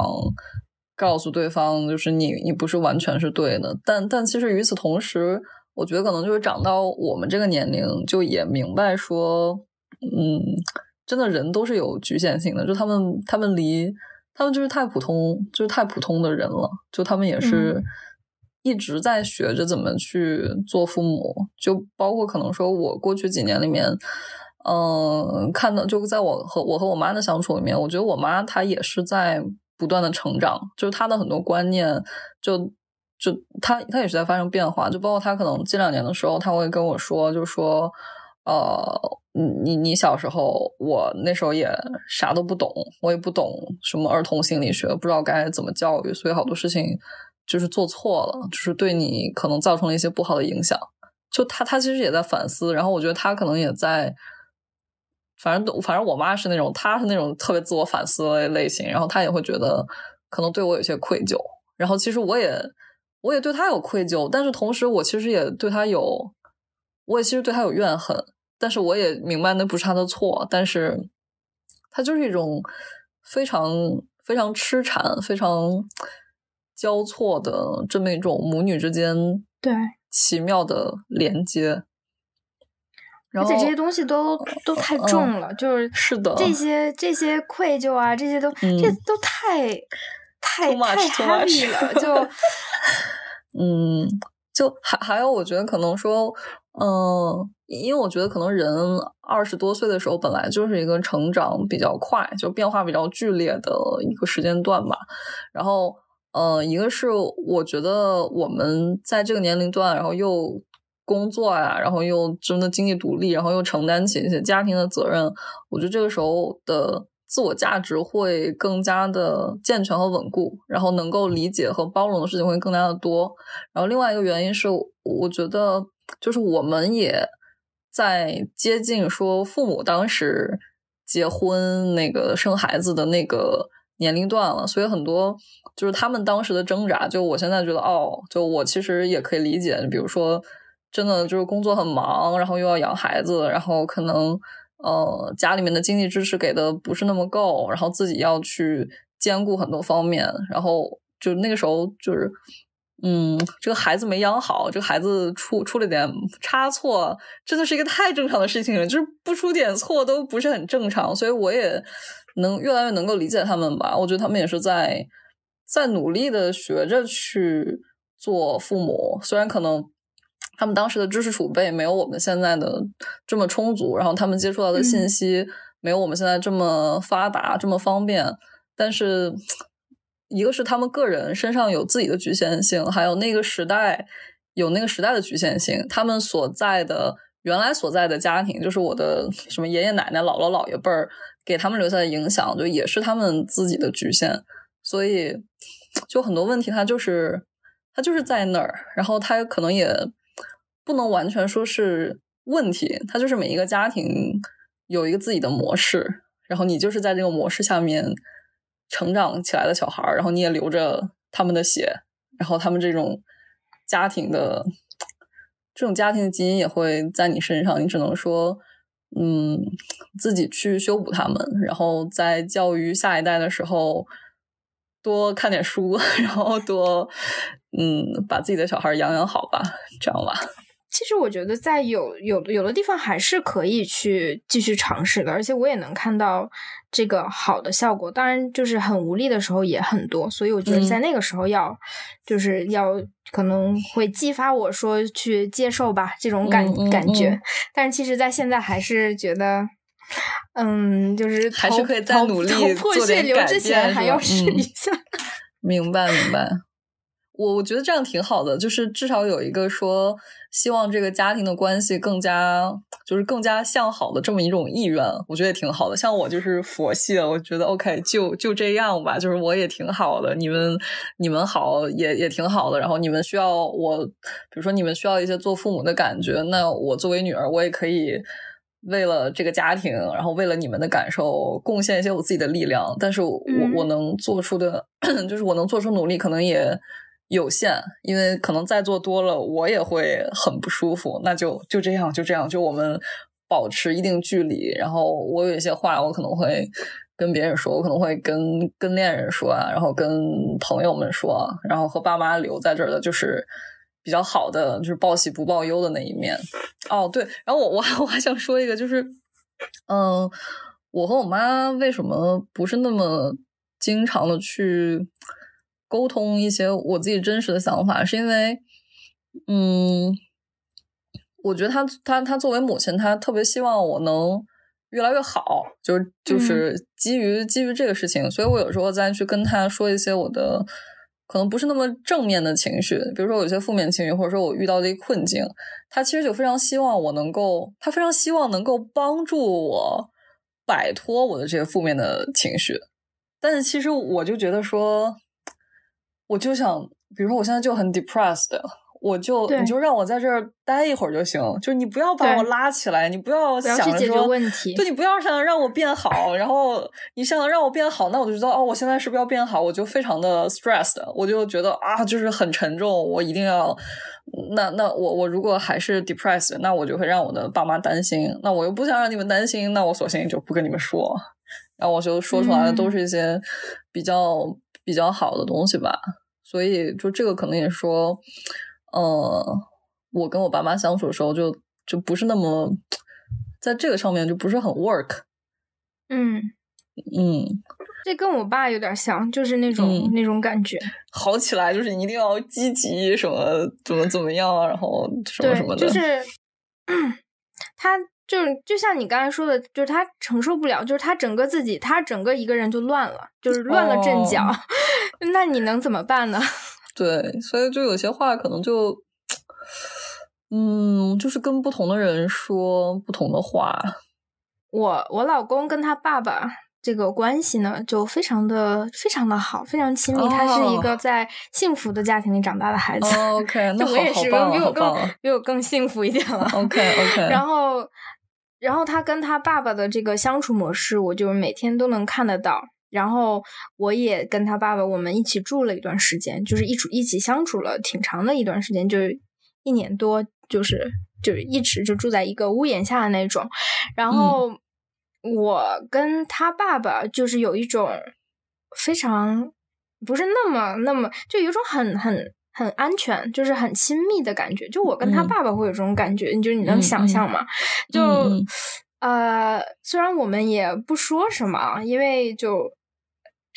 告诉对方，就是你你不是完全是对的，但但其实与此同时。我觉得可能就是长到我们这个年龄，就也明白说，嗯，真的人都是有局限性的。就他们，他们离他们就是太普通，就是太普通的人了。就他们也是一直在学着怎么去做父母。就包括可能说，我过去几年里面，嗯，看到就在我和我和我妈的相处里面，我觉得我妈她也是在不断的成长，就是她的很多观念就。就他，他也是在发生变化。就包括他可能近两年的时候，他会跟我说，就说，呃，你你小时候，我那时候也啥都不懂，我也不懂什么儿童心理学，不知道该怎么教育，所以好多事情就是做错了，就是对你可能造成了一些不好的影响。就他，他其实也在反思。然后我觉得他可能也在，反正反正我妈是那种，她是那种特别自我反思的类型。然后她也会觉得可能对我有些愧疚。然后其实我也。我也对他有愧疚，但是同时我其实也对他有我也其实对他有怨恨，但是我也明白那不是他的错，但是他就是一种非常非常痴缠、非常交错的这么一种母女之间对奇妙的连接。而且这些东西都都太重了，就是是的，这些这些愧疚啊，这些都这都太太太 heavy 了，就 嗯，就还还有，我觉得可能说，嗯，因为我觉得可能人二十多岁的时候本来就是一个成长比较快，就变化比较剧烈的一个时间段吧。然后，嗯，一个是我觉得我们在这个年龄段，然后又。工作呀，然后又真的经济独立，然后又承担起一些家庭的责任，我觉得这个时候的自我价值会更加的健全和稳固，然后能够理解和包容的事情会更加的多。然后另外一个原因是，我觉得就是我们也在接近说父母当时结婚那个生孩子的那个年龄段了，所以很多就是他们当时的挣扎，就我现在觉得哦，就我其实也可以理解，比如说。真的就是工作很忙，然后又要养孩子，然后可能呃家里面的经济支持给的不是那么够，然后自己要去兼顾很多方面，然后就那个时候就是嗯，这个孩子没养好，这个孩子出出了点差错，真的是一个太正常的事情了，就是不出点错都不是很正常，所以我也能越来越能够理解他们吧。我觉得他们也是在在努力的学着去做父母，虽然可能。他们当时的知识储备没有我们现在的这么充足，然后他们接触到的信息没有我们现在这么发达、这么方便。但是，一个是他们个人身上有自己的局限性，还有那个时代有那个时代的局限性。他们所在的原来所在的家庭，就是我的什么爷爷奶奶、姥姥姥爷辈儿给他们留下的影响，就也是他们自己的局限。所以，就很多问题，它就是它就是在那儿，然后它可能也。不能完全说是问题，它就是每一个家庭有一个自己的模式，然后你就是在这个模式下面成长起来的小孩儿，然后你也流着他们的血，然后他们这种家庭的这种家庭的基因也会在你身上，你只能说，嗯，自己去修补他们，然后在教育下一代的时候多看点书，然后多嗯把自己的小孩养养好吧，这样吧。其实我觉得，在有有有的地方还是可以去继续尝试的，而且我也能看到这个好的效果。当然，就是很无力的时候也很多，所以我觉得在那个时候要就是要可能会激发我说去接受吧这种感感觉。但是其实，在现在还是觉得，嗯，就是还是可以再努力破血流之前还要试一下。明白，明白。我我觉得这样挺好的，就是至少有一个说希望这个家庭的关系更加就是更加向好的这么一种意愿，我觉得也挺好的。像我就是佛系了，我觉得 OK 就就这样吧，就是我也挺好的，你们你们好也也挺好的。然后你们需要我，比如说你们需要一些做父母的感觉，那我作为女儿，我也可以为了这个家庭，然后为了你们的感受，贡献一些我自己的力量。但是我我能做出的，就是我能做出努力，可能也。有限，因为可能再做多了，我也会很不舒服。那就就这样，就这样，就我们保持一定距离。然后我有一些话，我可能会跟别人说，我可能会跟跟恋人说啊，然后跟朋友们说，然后和爸妈留在这儿的，就是比较好的，就是报喜不报忧的那一面。哦，对，然后我我还我还想说一个，就是嗯，我和我妈为什么不是那么经常的去。沟通一些我自己真实的想法，是因为，嗯，我觉得他他他作为母亲，他特别希望我能越来越好，就是就是基于基于这个事情，所以我有时候再去跟他说一些我的可能不是那么正面的情绪，比如说有些负面情绪，或者说我遇到的一个困境，他其实就非常希望我能够，他非常希望能够帮助我摆脱我的这些负面的情绪，但是其实我就觉得说。我就想，比如说我现在就很 depressed，我就你就让我在这儿待一会儿就行，就是你不要把我拉起来，你不要想着说，对你不要想让我变好，然后你想让我变好，那我就知道哦，我现在是不是要变好？我就非常的 stressed，我就觉得啊，就是很沉重，我一定要那那我我如果还是 depressed，那我就会让我的爸妈担心，那我又不想让你们担心，那我索性就不跟你们说，然后我就说出来的都是一些比较比较好的东西吧，所以就这个可能也说。呃，我跟我爸妈相处的时候，就就不是那么在这个上面就不是很 work。嗯嗯，这跟我爸有点像，就是那种那种感觉。好起来就是一定要积极，什么怎么怎么样，然后什么什么的。就是 他，就是就像你刚才说的，就是他承受不了，就是他整个自己，他整个一个人就乱了，就是乱了阵脚。那你能怎么办呢？对，所以就有些话可能就，嗯，就是跟不同的人说不同的话。我我老公跟他爸爸这个关系呢，就非常的非常的好，非常亲密。他是一个在幸福的家庭里长大的孩子。OK，那我也是，比我更比我更幸福一点了。OK OK。然后，然后他跟他爸爸的这个相处模式，我就每天都能看得到。然后我也跟他爸爸，我们一起住了一段时间，就是一处一起相处了挺长的一段时间，就一年多，就是就是一直就住在一个屋檐下的那种。然后我跟他爸爸就是有一种非常不是那么那么，就有一种很很很安全，就是很亲密的感觉。就我跟他爸爸会有这种感觉，你就是你能想象吗？就呃，虽然我们也不说什么，因为就。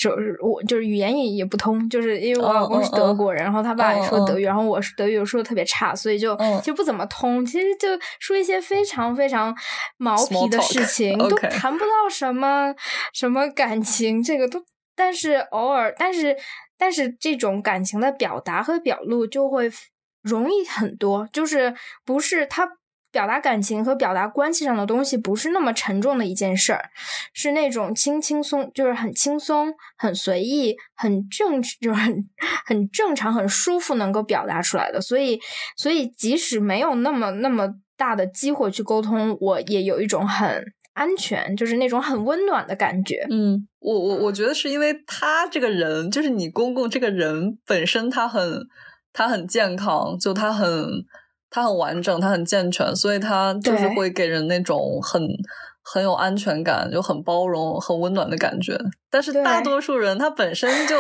就是我就是语言也也不通，就是因为我老公是德国人，然后他爸也说德语，然后我是德语说的特别差，所以就就不怎么通。其实就说一些非常非常毛皮的事情，都谈不到什么什么感情，这个都。但是偶尔，但是但是这种感情的表达和表露就会容易很多，就是不是他。表达感情和表达关系上的东西不是那么沉重的一件事儿，是那种轻轻松，就是很轻松、很随意、很正，就是很很正常、很舒服能够表达出来的。所以，所以即使没有那么那么大的机会去沟通，我也有一种很安全，就是那种很温暖的感觉。嗯，我我我觉得是因为他这个人，就是你公公这个人本身，他很他很健康，就他很。他很完整，他很健全，所以他就是会给人那种很很有安全感，就很包容、很温暖的感觉。但是大多数人他本身就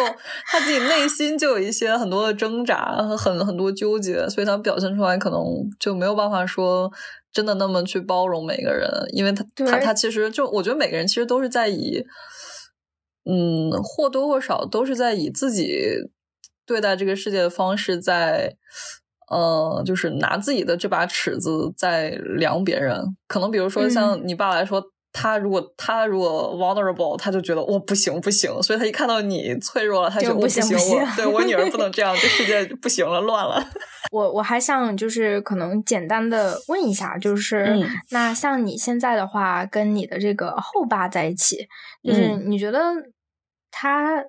他自己内心就有一些很多的挣扎和，很很多纠结，所以他表现出来可能就没有办法说真的那么去包容每个人，因为他他他其实就我觉得每个人其实都是在以嗯或多或少都是在以自己对待这个世界的方式在。呃，就是拿自己的这把尺子在量别人，可能比如说像你爸来说，他如果他如果 vulnerable，他就觉得我不行不行，所以他一看到你脆弱了，他就不行我对我女儿不能这样，这世界不行了，乱了。我我还想就是可能简单的问一下，就是那像你现在的话，跟你的这个后爸在一起，就是你觉得他？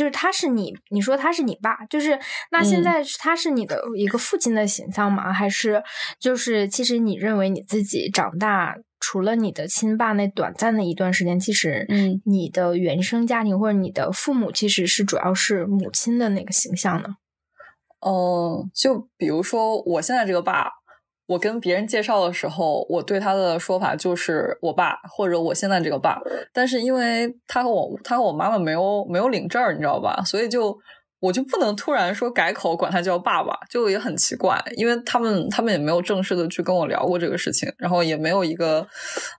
就是他是你，你说他是你爸，就是那现在他是你的一个父亲的形象吗？还是就是其实你认为你自己长大，除了你的亲爸那短暂的一段时间，其实嗯，你的原生家庭或者你的父母其实是主要是母亲的那个形象呢？哦，就比如说我现在这个爸。我跟别人介绍的时候，我对他的说法就是我爸或者我现在这个爸，但是因为他和我他和我妈妈没有没有领证儿，你知道吧？所以就。我就不能突然说改口管他叫爸爸，就也很奇怪，因为他们他们也没有正式的去跟我聊过这个事情，然后也没有一个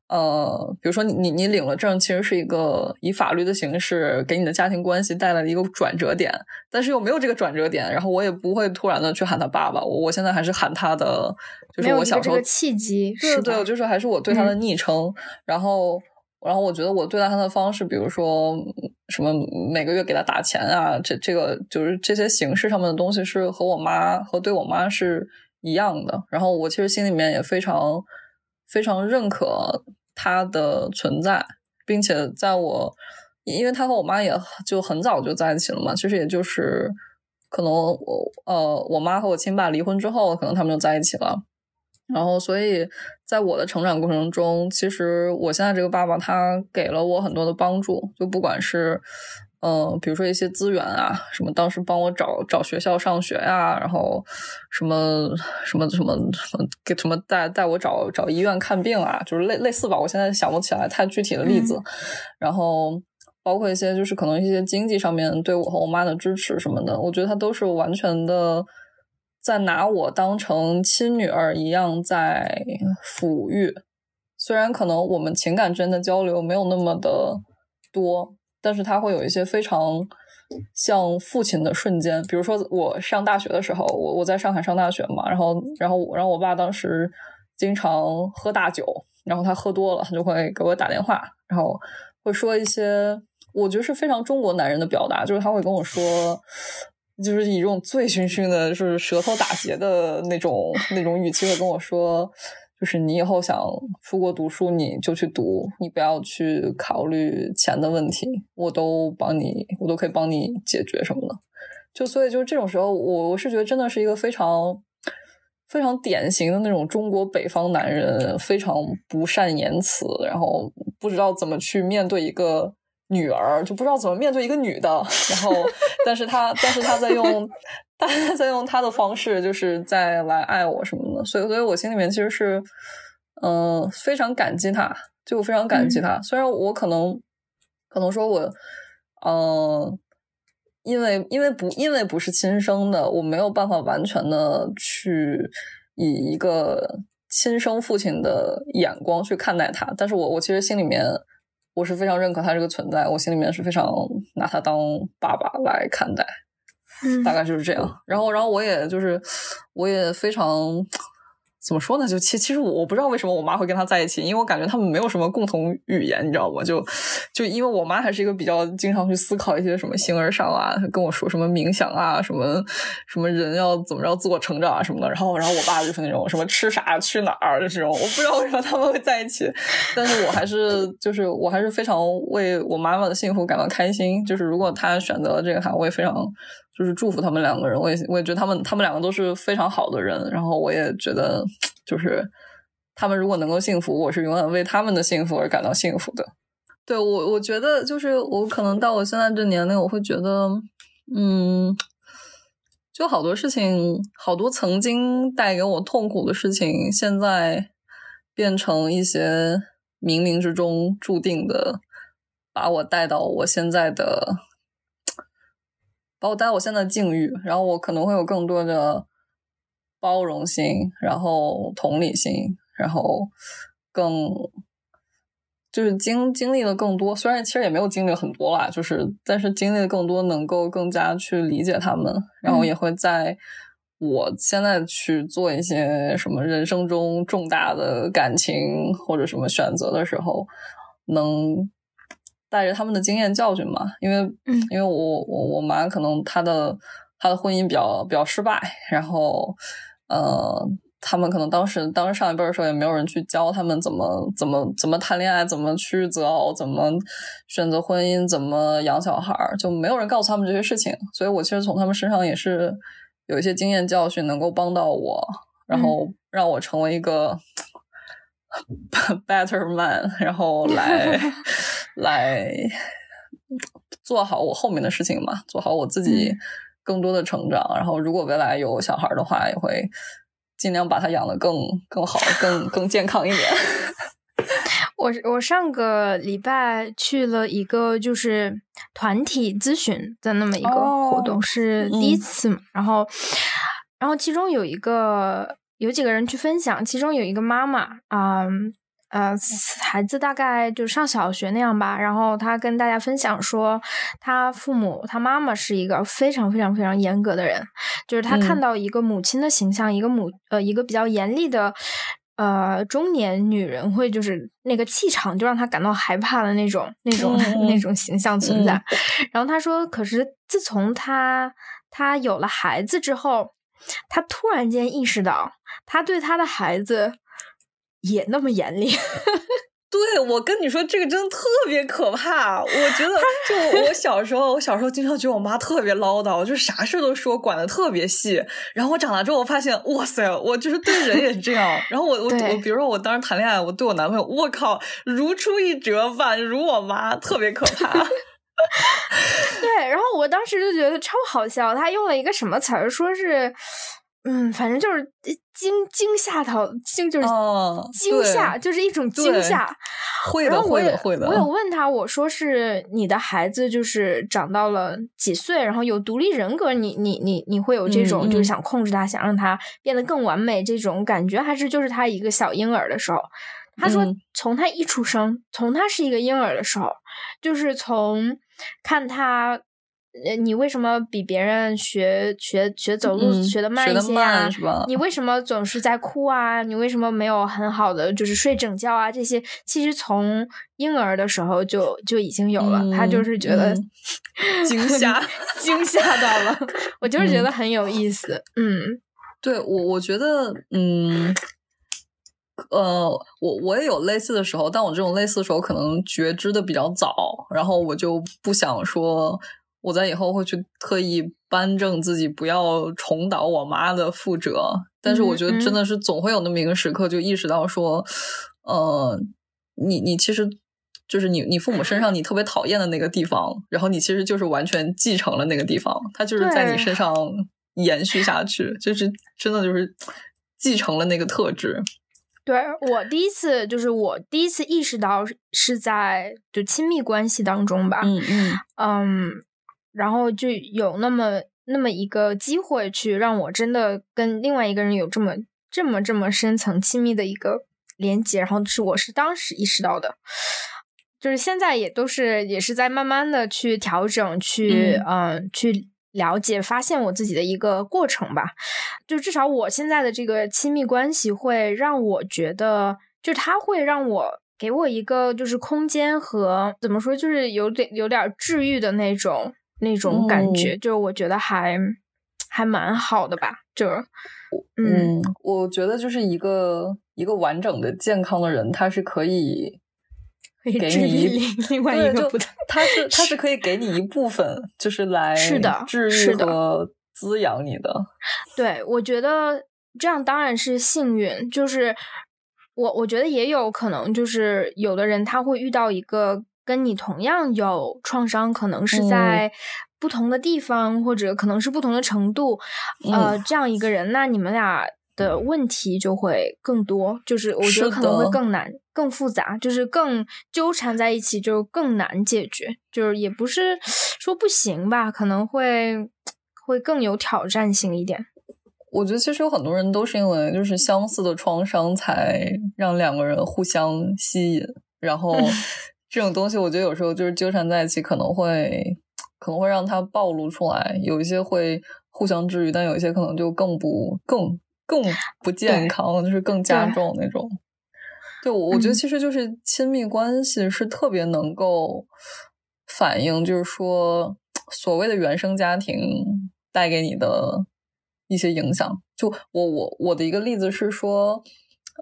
呃，比如说你你你领了证，其实是一个以法律的形式给你的家庭关系带来了一个转折点，但是又没有这个转折点，然后我也不会突然的去喊他爸爸，我我现在还是喊他的，就是我小时候契机，对对，就是还是我对他的昵称，然后。然后我觉得我对待他的方式，比如说什么每个月给他打钱啊，这这个就是这些形式上面的东西是和我妈和对我妈是一样的。然后我其实心里面也非常非常认可他的存在，并且在我因为他和我妈也就很早就在一起了嘛，其实也就是可能我呃我妈和我亲爸离婚之后，可能他们就在一起了。然后，所以在我的成长过程中，其实我现在这个爸爸他给了我很多的帮助，就不管是嗯，比如说一些资源啊，什么当时帮我找找学校上学呀，然后什么什么什么什么给什么带带我找找医院看病啊，就是类类似吧。我现在想不起来太具体的例子。然后包括一些就是可能一些经济上面对我和我妈的支持什么的，我觉得他都是完全的。在拿我当成亲女儿一样在抚育，虽然可能我们情感之间的交流没有那么的多，但是他会有一些非常像父亲的瞬间。比如说我上大学的时候，我我在上海上大学嘛，然后然后然后我爸当时经常喝大酒，然后他喝多了，他就会给我打电话，然后会说一些我觉得是非常中国男人的表达，就是他会跟我说。就是以这种醉醺醺的，就是舌头打结的那种那种语气，会跟我说，就是你以后想出国读书，你就去读，你不要去考虑钱的问题，我都帮你，我都可以帮你解决什么的。就所以，就这种时候，我我是觉得真的是一个非常非常典型的那种中国北方男人，非常不善言辞，然后不知道怎么去面对一个。女儿就不知道怎么面对一个女的，然后，但是他，但是他在用，他在用他的方式，就是在来爱我什么的，所以，所以我心里面其实是，嗯，非常感激他，就非常感激他。虽然我可能，可能说我，嗯，因为因为不因为不是亲生的，我没有办法完全的去以一个亲生父亲的眼光去看待他，但是我我其实心里面。我是非常认可他这个存在，我心里面是非常拿他当爸爸来看待，大概就是这样。然后，然后我也就是，我也非常。怎么说呢？就其其实我不知道为什么我妈会跟他在一起，因为我感觉他们没有什么共同语言，你知道吗？就就因为我妈还是一个比较经常去思考一些什么形而上啊，跟我说什么冥想啊，什么什么人要怎么着自我成长啊什么的。然后然后我爸就是那种什么吃啥去哪儿的这种，我不知道为什么他们会在一起，但是我还是就是我还是非常为我妈妈的幸福感到开心。就是如果他选择了这个行，我也非常。就是祝福他们两个人，我也我也觉得他们他们两个都是非常好的人，然后我也觉得就是他们如果能够幸福，我是永远为他们的幸福而感到幸福的。对我，我觉得就是我可能到我现在这年龄，我会觉得，嗯，就好多事情，好多曾经带给我痛苦的事情，现在变成一些冥冥之中注定的，把我带到我现在的。把我带我现在的境遇，然后我可能会有更多的包容心，然后同理心，然后更就是经经历了更多，虽然其实也没有经历很多啦，就是但是经历的更多，能够更加去理解他们，然后也会在我现在去做一些什么人生中重大的感情或者什么选择的时候，能。带着他们的经验教训嘛，因为，因为我我我妈可能她的她的婚姻比较比较失败，然后，呃，他们可能当时当时上一辈的时候也没有人去教他们怎么怎么怎么谈恋爱，怎么去择偶，怎么选择婚姻，怎么养小孩，就没有人告诉他们这些事情，所以我其实从他们身上也是有一些经验教训能够帮到我，然后让我成为一个。Better man，然后来 来做好我后面的事情嘛，做好我自己更多的成长。然后，如果未来有小孩的话，也会尽量把他养的更更好、更更健康一点。我我上个礼拜去了一个就是团体咨询的那么一个活动，是第一次嘛。然后，然后其中有一个。有几个人去分享，其中有一个妈妈啊，呃，孩子大概就上小学那样吧。然后她跟大家分享说，她父母，她妈妈是一个非常非常非常严格的人，就是她看到一个母亲的形象，一个母呃一个比较严厉的呃中年女人，会就是那个气场就让她感到害怕的那种那种那种形象存在。然后她说，可是自从她她有了孩子之后。他突然间意识到，他对他的孩子也那么严厉。对，我跟你说，这个真的特别可怕。我觉得，就我小时候，我小时候经常觉得我妈特别唠叨，就啥事都说，管的特别细。然后我长大之后，我发现，哇塞，我就是对人也是这样。然后我我我，比如说我当时谈恋爱，我对我男朋友，我靠，如出一辙，宛如我妈，特别可怕。对，然后我当时就觉得超好笑，他用了一个什么词儿，说是。嗯，反正就是惊惊吓到惊，就是惊吓，就是一种惊吓。会的，会的，会的。我有问他，我说是你的孩子，就是长到了几岁，然后有独立人格，你你你你会有这种就是想控制他，想让他变得更完美这种感觉，还是就是他一个小婴儿的时候？他说，从他一出生，从他是一个婴儿的时候，就是从看他。呃，你为什么比别人学学学走路学的慢一些啊？你为什么总是在哭啊？你为什么没有很好的就是睡整觉啊？这些其实从婴儿的时候就就已经有了。他就是觉得惊 吓惊吓到了，我就是觉得很有意思。嗯，对我我觉得，嗯，呃，我我也有类似的时候，但我这种类似的时候可能觉知的比较早，然后我就不想说。我在以后会去特意扳正自己，不要重蹈我妈的覆辙。但是我觉得真的是总会有那么一个时刻，就意识到说，呃，你你其实就是你你父母身上你特别讨厌的那个地方，然后你其实就是完全继承了那个地方，它就是在你身上延续下去，就是真的就是继承了那个特质。对我第一次就是我第一次意识到是在就亲密关系当中吧。嗯嗯嗯。然后就有那么那么一个机会，去让我真的跟另外一个人有这么这么这么深层亲密的一个连接。然后是我是当时意识到的，就是现在也都是也是在慢慢的去调整，去嗯去了解、发现我自己的一个过程吧。就至少我现在的这个亲密关系会让我觉得，就他会让我给我一个就是空间和怎么说，就是有点有点治愈的那种。那种感觉，就是我觉得还还蛮好的吧，就是，嗯，我觉得就是一个一个完整的、健康的人，他是可以给你另外一个，他是他是可以给你一部分，就是来是的治愈和滋养你的。对，我觉得这样当然是幸运，就是我我觉得也有可能，就是有的人他会遇到一个。跟你同样有创伤，可能是在不同的地方，或者可能是不同的程度，呃，这样一个人，那你们俩的问题就会更多，就是我觉得可能会更难、更复杂，就是更纠缠在一起，就更难解决。就是也不是说不行吧，可能会会更有挑战性一点。我觉得其实有很多人都是因为就是相似的创伤，才让两个人互相吸引，然后。这种东西，我觉得有时候就是纠缠在一起，可能会可能会让它暴露出来。有一些会互相治愈，但有一些可能就更不更更不健康，就是更加重那种。对，我我觉得其实就是亲密关系是特别能够反映，就是说所谓的原生家庭带给你的一些影响。就我我我的一个例子是说，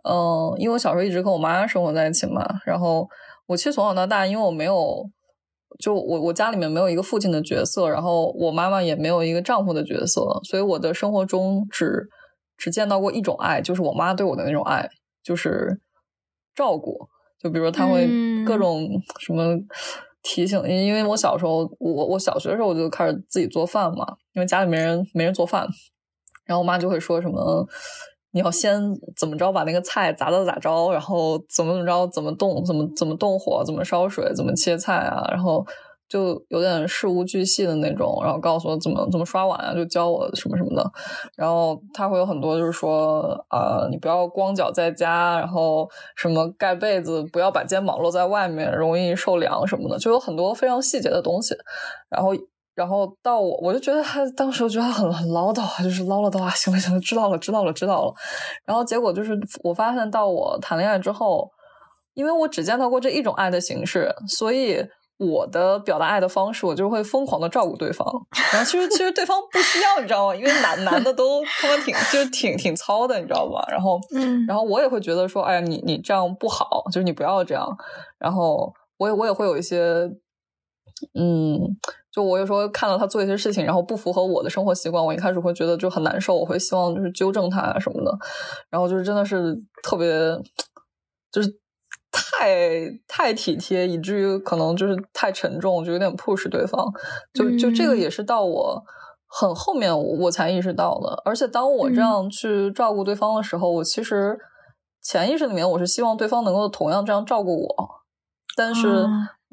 嗯，因为我小时候一直跟我妈生活在一起嘛，然后。我其实从小到大，因为我没有，就我我家里面没有一个父亲的角色，然后我妈妈也没有一个丈夫的角色，所以我的生活中只只见到过一种爱，就是我妈对我的那种爱，就是照顾。就比如说她会各种什么提醒，因因为我小时候，我我小学的时候我就开始自己做饭嘛，因为家里没人没人做饭，然后我妈就会说什么。你要先怎么着把那个菜咋咋咋着，然后怎么怎么着怎么动怎么怎么动火怎么烧水怎么切菜啊，然后就有点事无巨细的那种，然后告诉我怎么怎么刷碗啊，就教我什么什么的。然后他会有很多就是说啊，你不要光脚在家，然后什么盖被子不要把肩膀露在外面，容易受凉什么的，就有很多非常细节的东西。然后。然后到我，我就觉得他当时觉得很很唠叨，就是唠唠叨啊，行了行了，知道了知道了知道了。然后结果就是我发现到我谈恋爱之后，因为我只见到过这一种爱的形式，所以我的表达爱的方式，我就会疯狂的照顾对方。然后其实其实对方不需要，你知道吗？因为男男的都他们挺就是挺挺糙的，你知道吧？然后嗯然后我也会觉得说，哎呀，你你这样不好，就是你不要这样。然后我也我也会有一些，嗯，就我有时候看到他做一些事情，然后不符合我的生活习惯，我一开始会觉得就很难受，我会希望就是纠正他啊什么的。然后就是真的是特别，就是太太体贴，以至于可能就是太沉重，就有点 push 对方。就就这个嗯也是到我很后面我我才意识到的。而且当我这嗯样去照顾对方的时候，我其实潜意识里面我是希望对方能够同样这样照顾我，但是。哦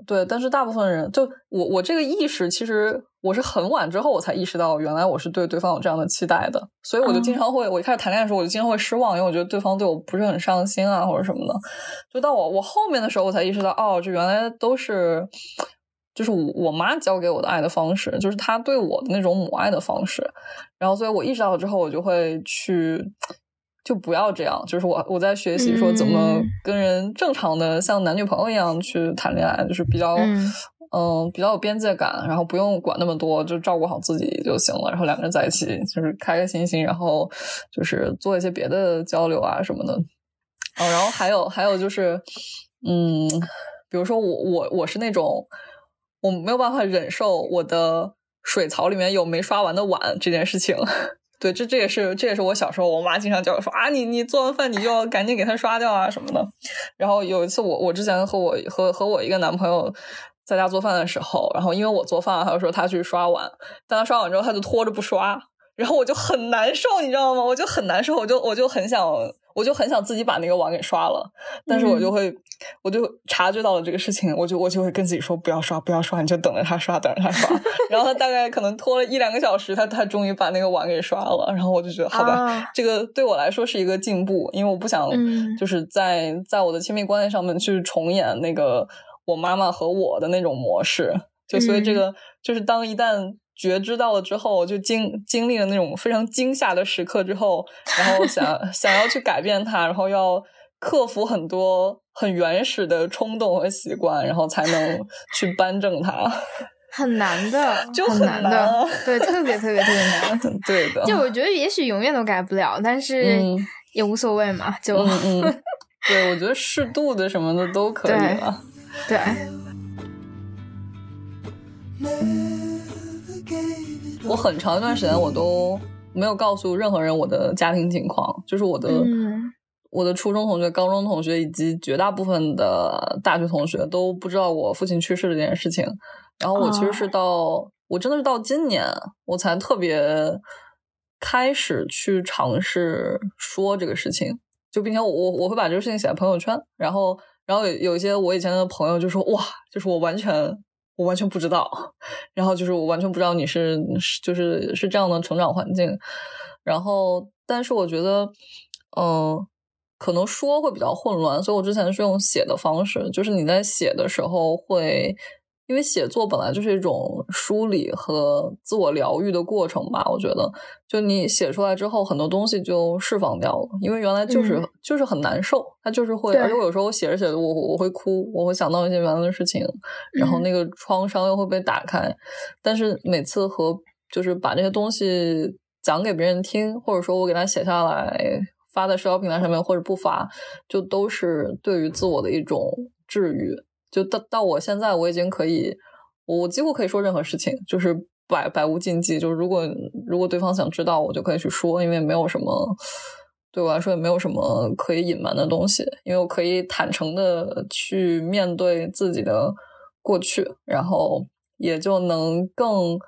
对，但是大部分人就我我这个意识，其实我是很晚之后我才意识到，原来我是对对方有这样的期待的，所以我就经哦常会，我一开始谈恋爱的时候，我就经常会失望，因为我觉得对方对我不是很上心啊，或者什么的。就到我我后面的时候，我才意识到，哦，这原来都是就是我我妈教给我的爱的方式，就是她对我的那种母爱的方式。然后，所以我意识到了之后，我就会去。就不要这样，就是我我在学习说怎么嗯跟人正常的像男女朋友一样去谈恋爱，就是比较嗯，比较有边界感，然后不用管那么多，就照顾好自己就行了。然后两个人在一起就是开开心心，然后就是做一些别的交流啊什么的。哦，然后还有还有就是，嗯，比如说我我我是那种我没有办法忍受我的水槽里面有没刷完的碗这件事情。对，这这也是这也是我小时候我妈经常叫我说啊，你你做完饭你就要赶紧给它刷掉啊什么的。然后有一次我我之前和我和和我一个男朋友在家做饭的时候，然后因为我做饭，他就说他去刷碗，但他刷碗之后他就拖着不刷，然后我就很难受，你知道吗？我就很难受，我就我就很想我就很想自己把那个碗给刷了，但是我就会、我就察觉到了这个事情，我就我就会跟自己说不要刷不要刷，你就等着他刷等着他刷，然后他大概可能拖了一两个小时，他他终于把那个碗给刷了，然后我就觉得好吧。啊这个对我来说是一个进步，因为我不想嗯就是在在我的亲密关系上面去重演那个我妈妈和我的那种模式。就所以这个、就是当一旦觉知到了之后，就经经历了那种非常惊吓的时刻之后，然后想 想要去改变它，然后要克服很多很原始的冲动和习惯，然后才能去扳正它。很难的，就很很难难的啊，对，特别特别特别难。对的，就我觉得也许永远都改不了，但是嗯也无所谓嘛，就、嗯嗯，对，我觉得适度的什么的都可以了。对。我很长一段时间我都没有告诉任何人我的家庭情况，就是我的、嗯我的初中同学、高中同学以及绝大部分的大学同学都不知道我父亲去世这件事情。然后我其实是到、我真的是到今年我才特别开始去尝试说这个事情，就并且我我我会把这个事情写在朋友圈，然后然后有有一些我以前的朋友就说哇，就是我完全我完全不知道，然后就是我完全不知道你是是就是是这样的成长环境，然后但是我觉得嗯。可能说会比较混乱，所以我之前是用写的方式，就是你在写的时候会，因为写作本来就是一种梳理和自我疗愈的过程吧。我觉得，就你写出来之后，很多东西就释放掉了，因为原来就是、嗯就是很难受，它就是会，而且我有时候我写着写着，我我会哭，我会想到一些原来的事情，然后嗯那个创伤又会被打开，但是每次和就是把这些东西讲给别人听，或者说我给他写下来。发在社交平台上面或者不发，就都是对于自我的一种治愈。就到到我现在，我已经可以，我几乎可以说任何事情，就是百百无禁忌。就是如果如果对方想知道，我就可以去说，因为没有什么对我来说也没有什么可以隐瞒的东西，因为我可以坦诚的去面对自己的过去，然后也就能更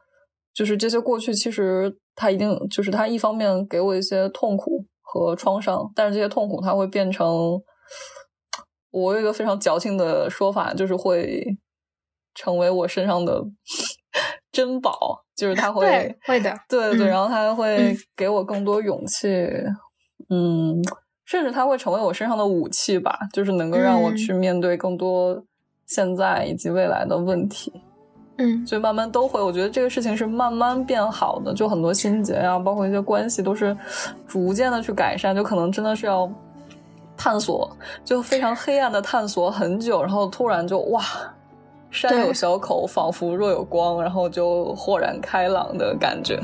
就是这些过去，其实它一定就是它一方面给我一些痛苦。和创伤，但是这些痛苦它会变成，我有一个非常矫情的说法，就是会成为我身上的 珍宝，就是它 会对会的，对对，嗯然后它会嗯给我更多勇气，嗯，甚至它会成为我身上的武器吧，就是能够让我嗯去面对更多现在以及未来的问题。嗯所以慢慢都会，我觉得这个事情是慢慢变好的，就很多心结啊、包括一些关系，都是逐渐的去改善，就可能真的是要探索，就非常黑暗的探索很久，然后突然就哇，山有小口，仿佛若有光，然后就豁然开朗的感觉。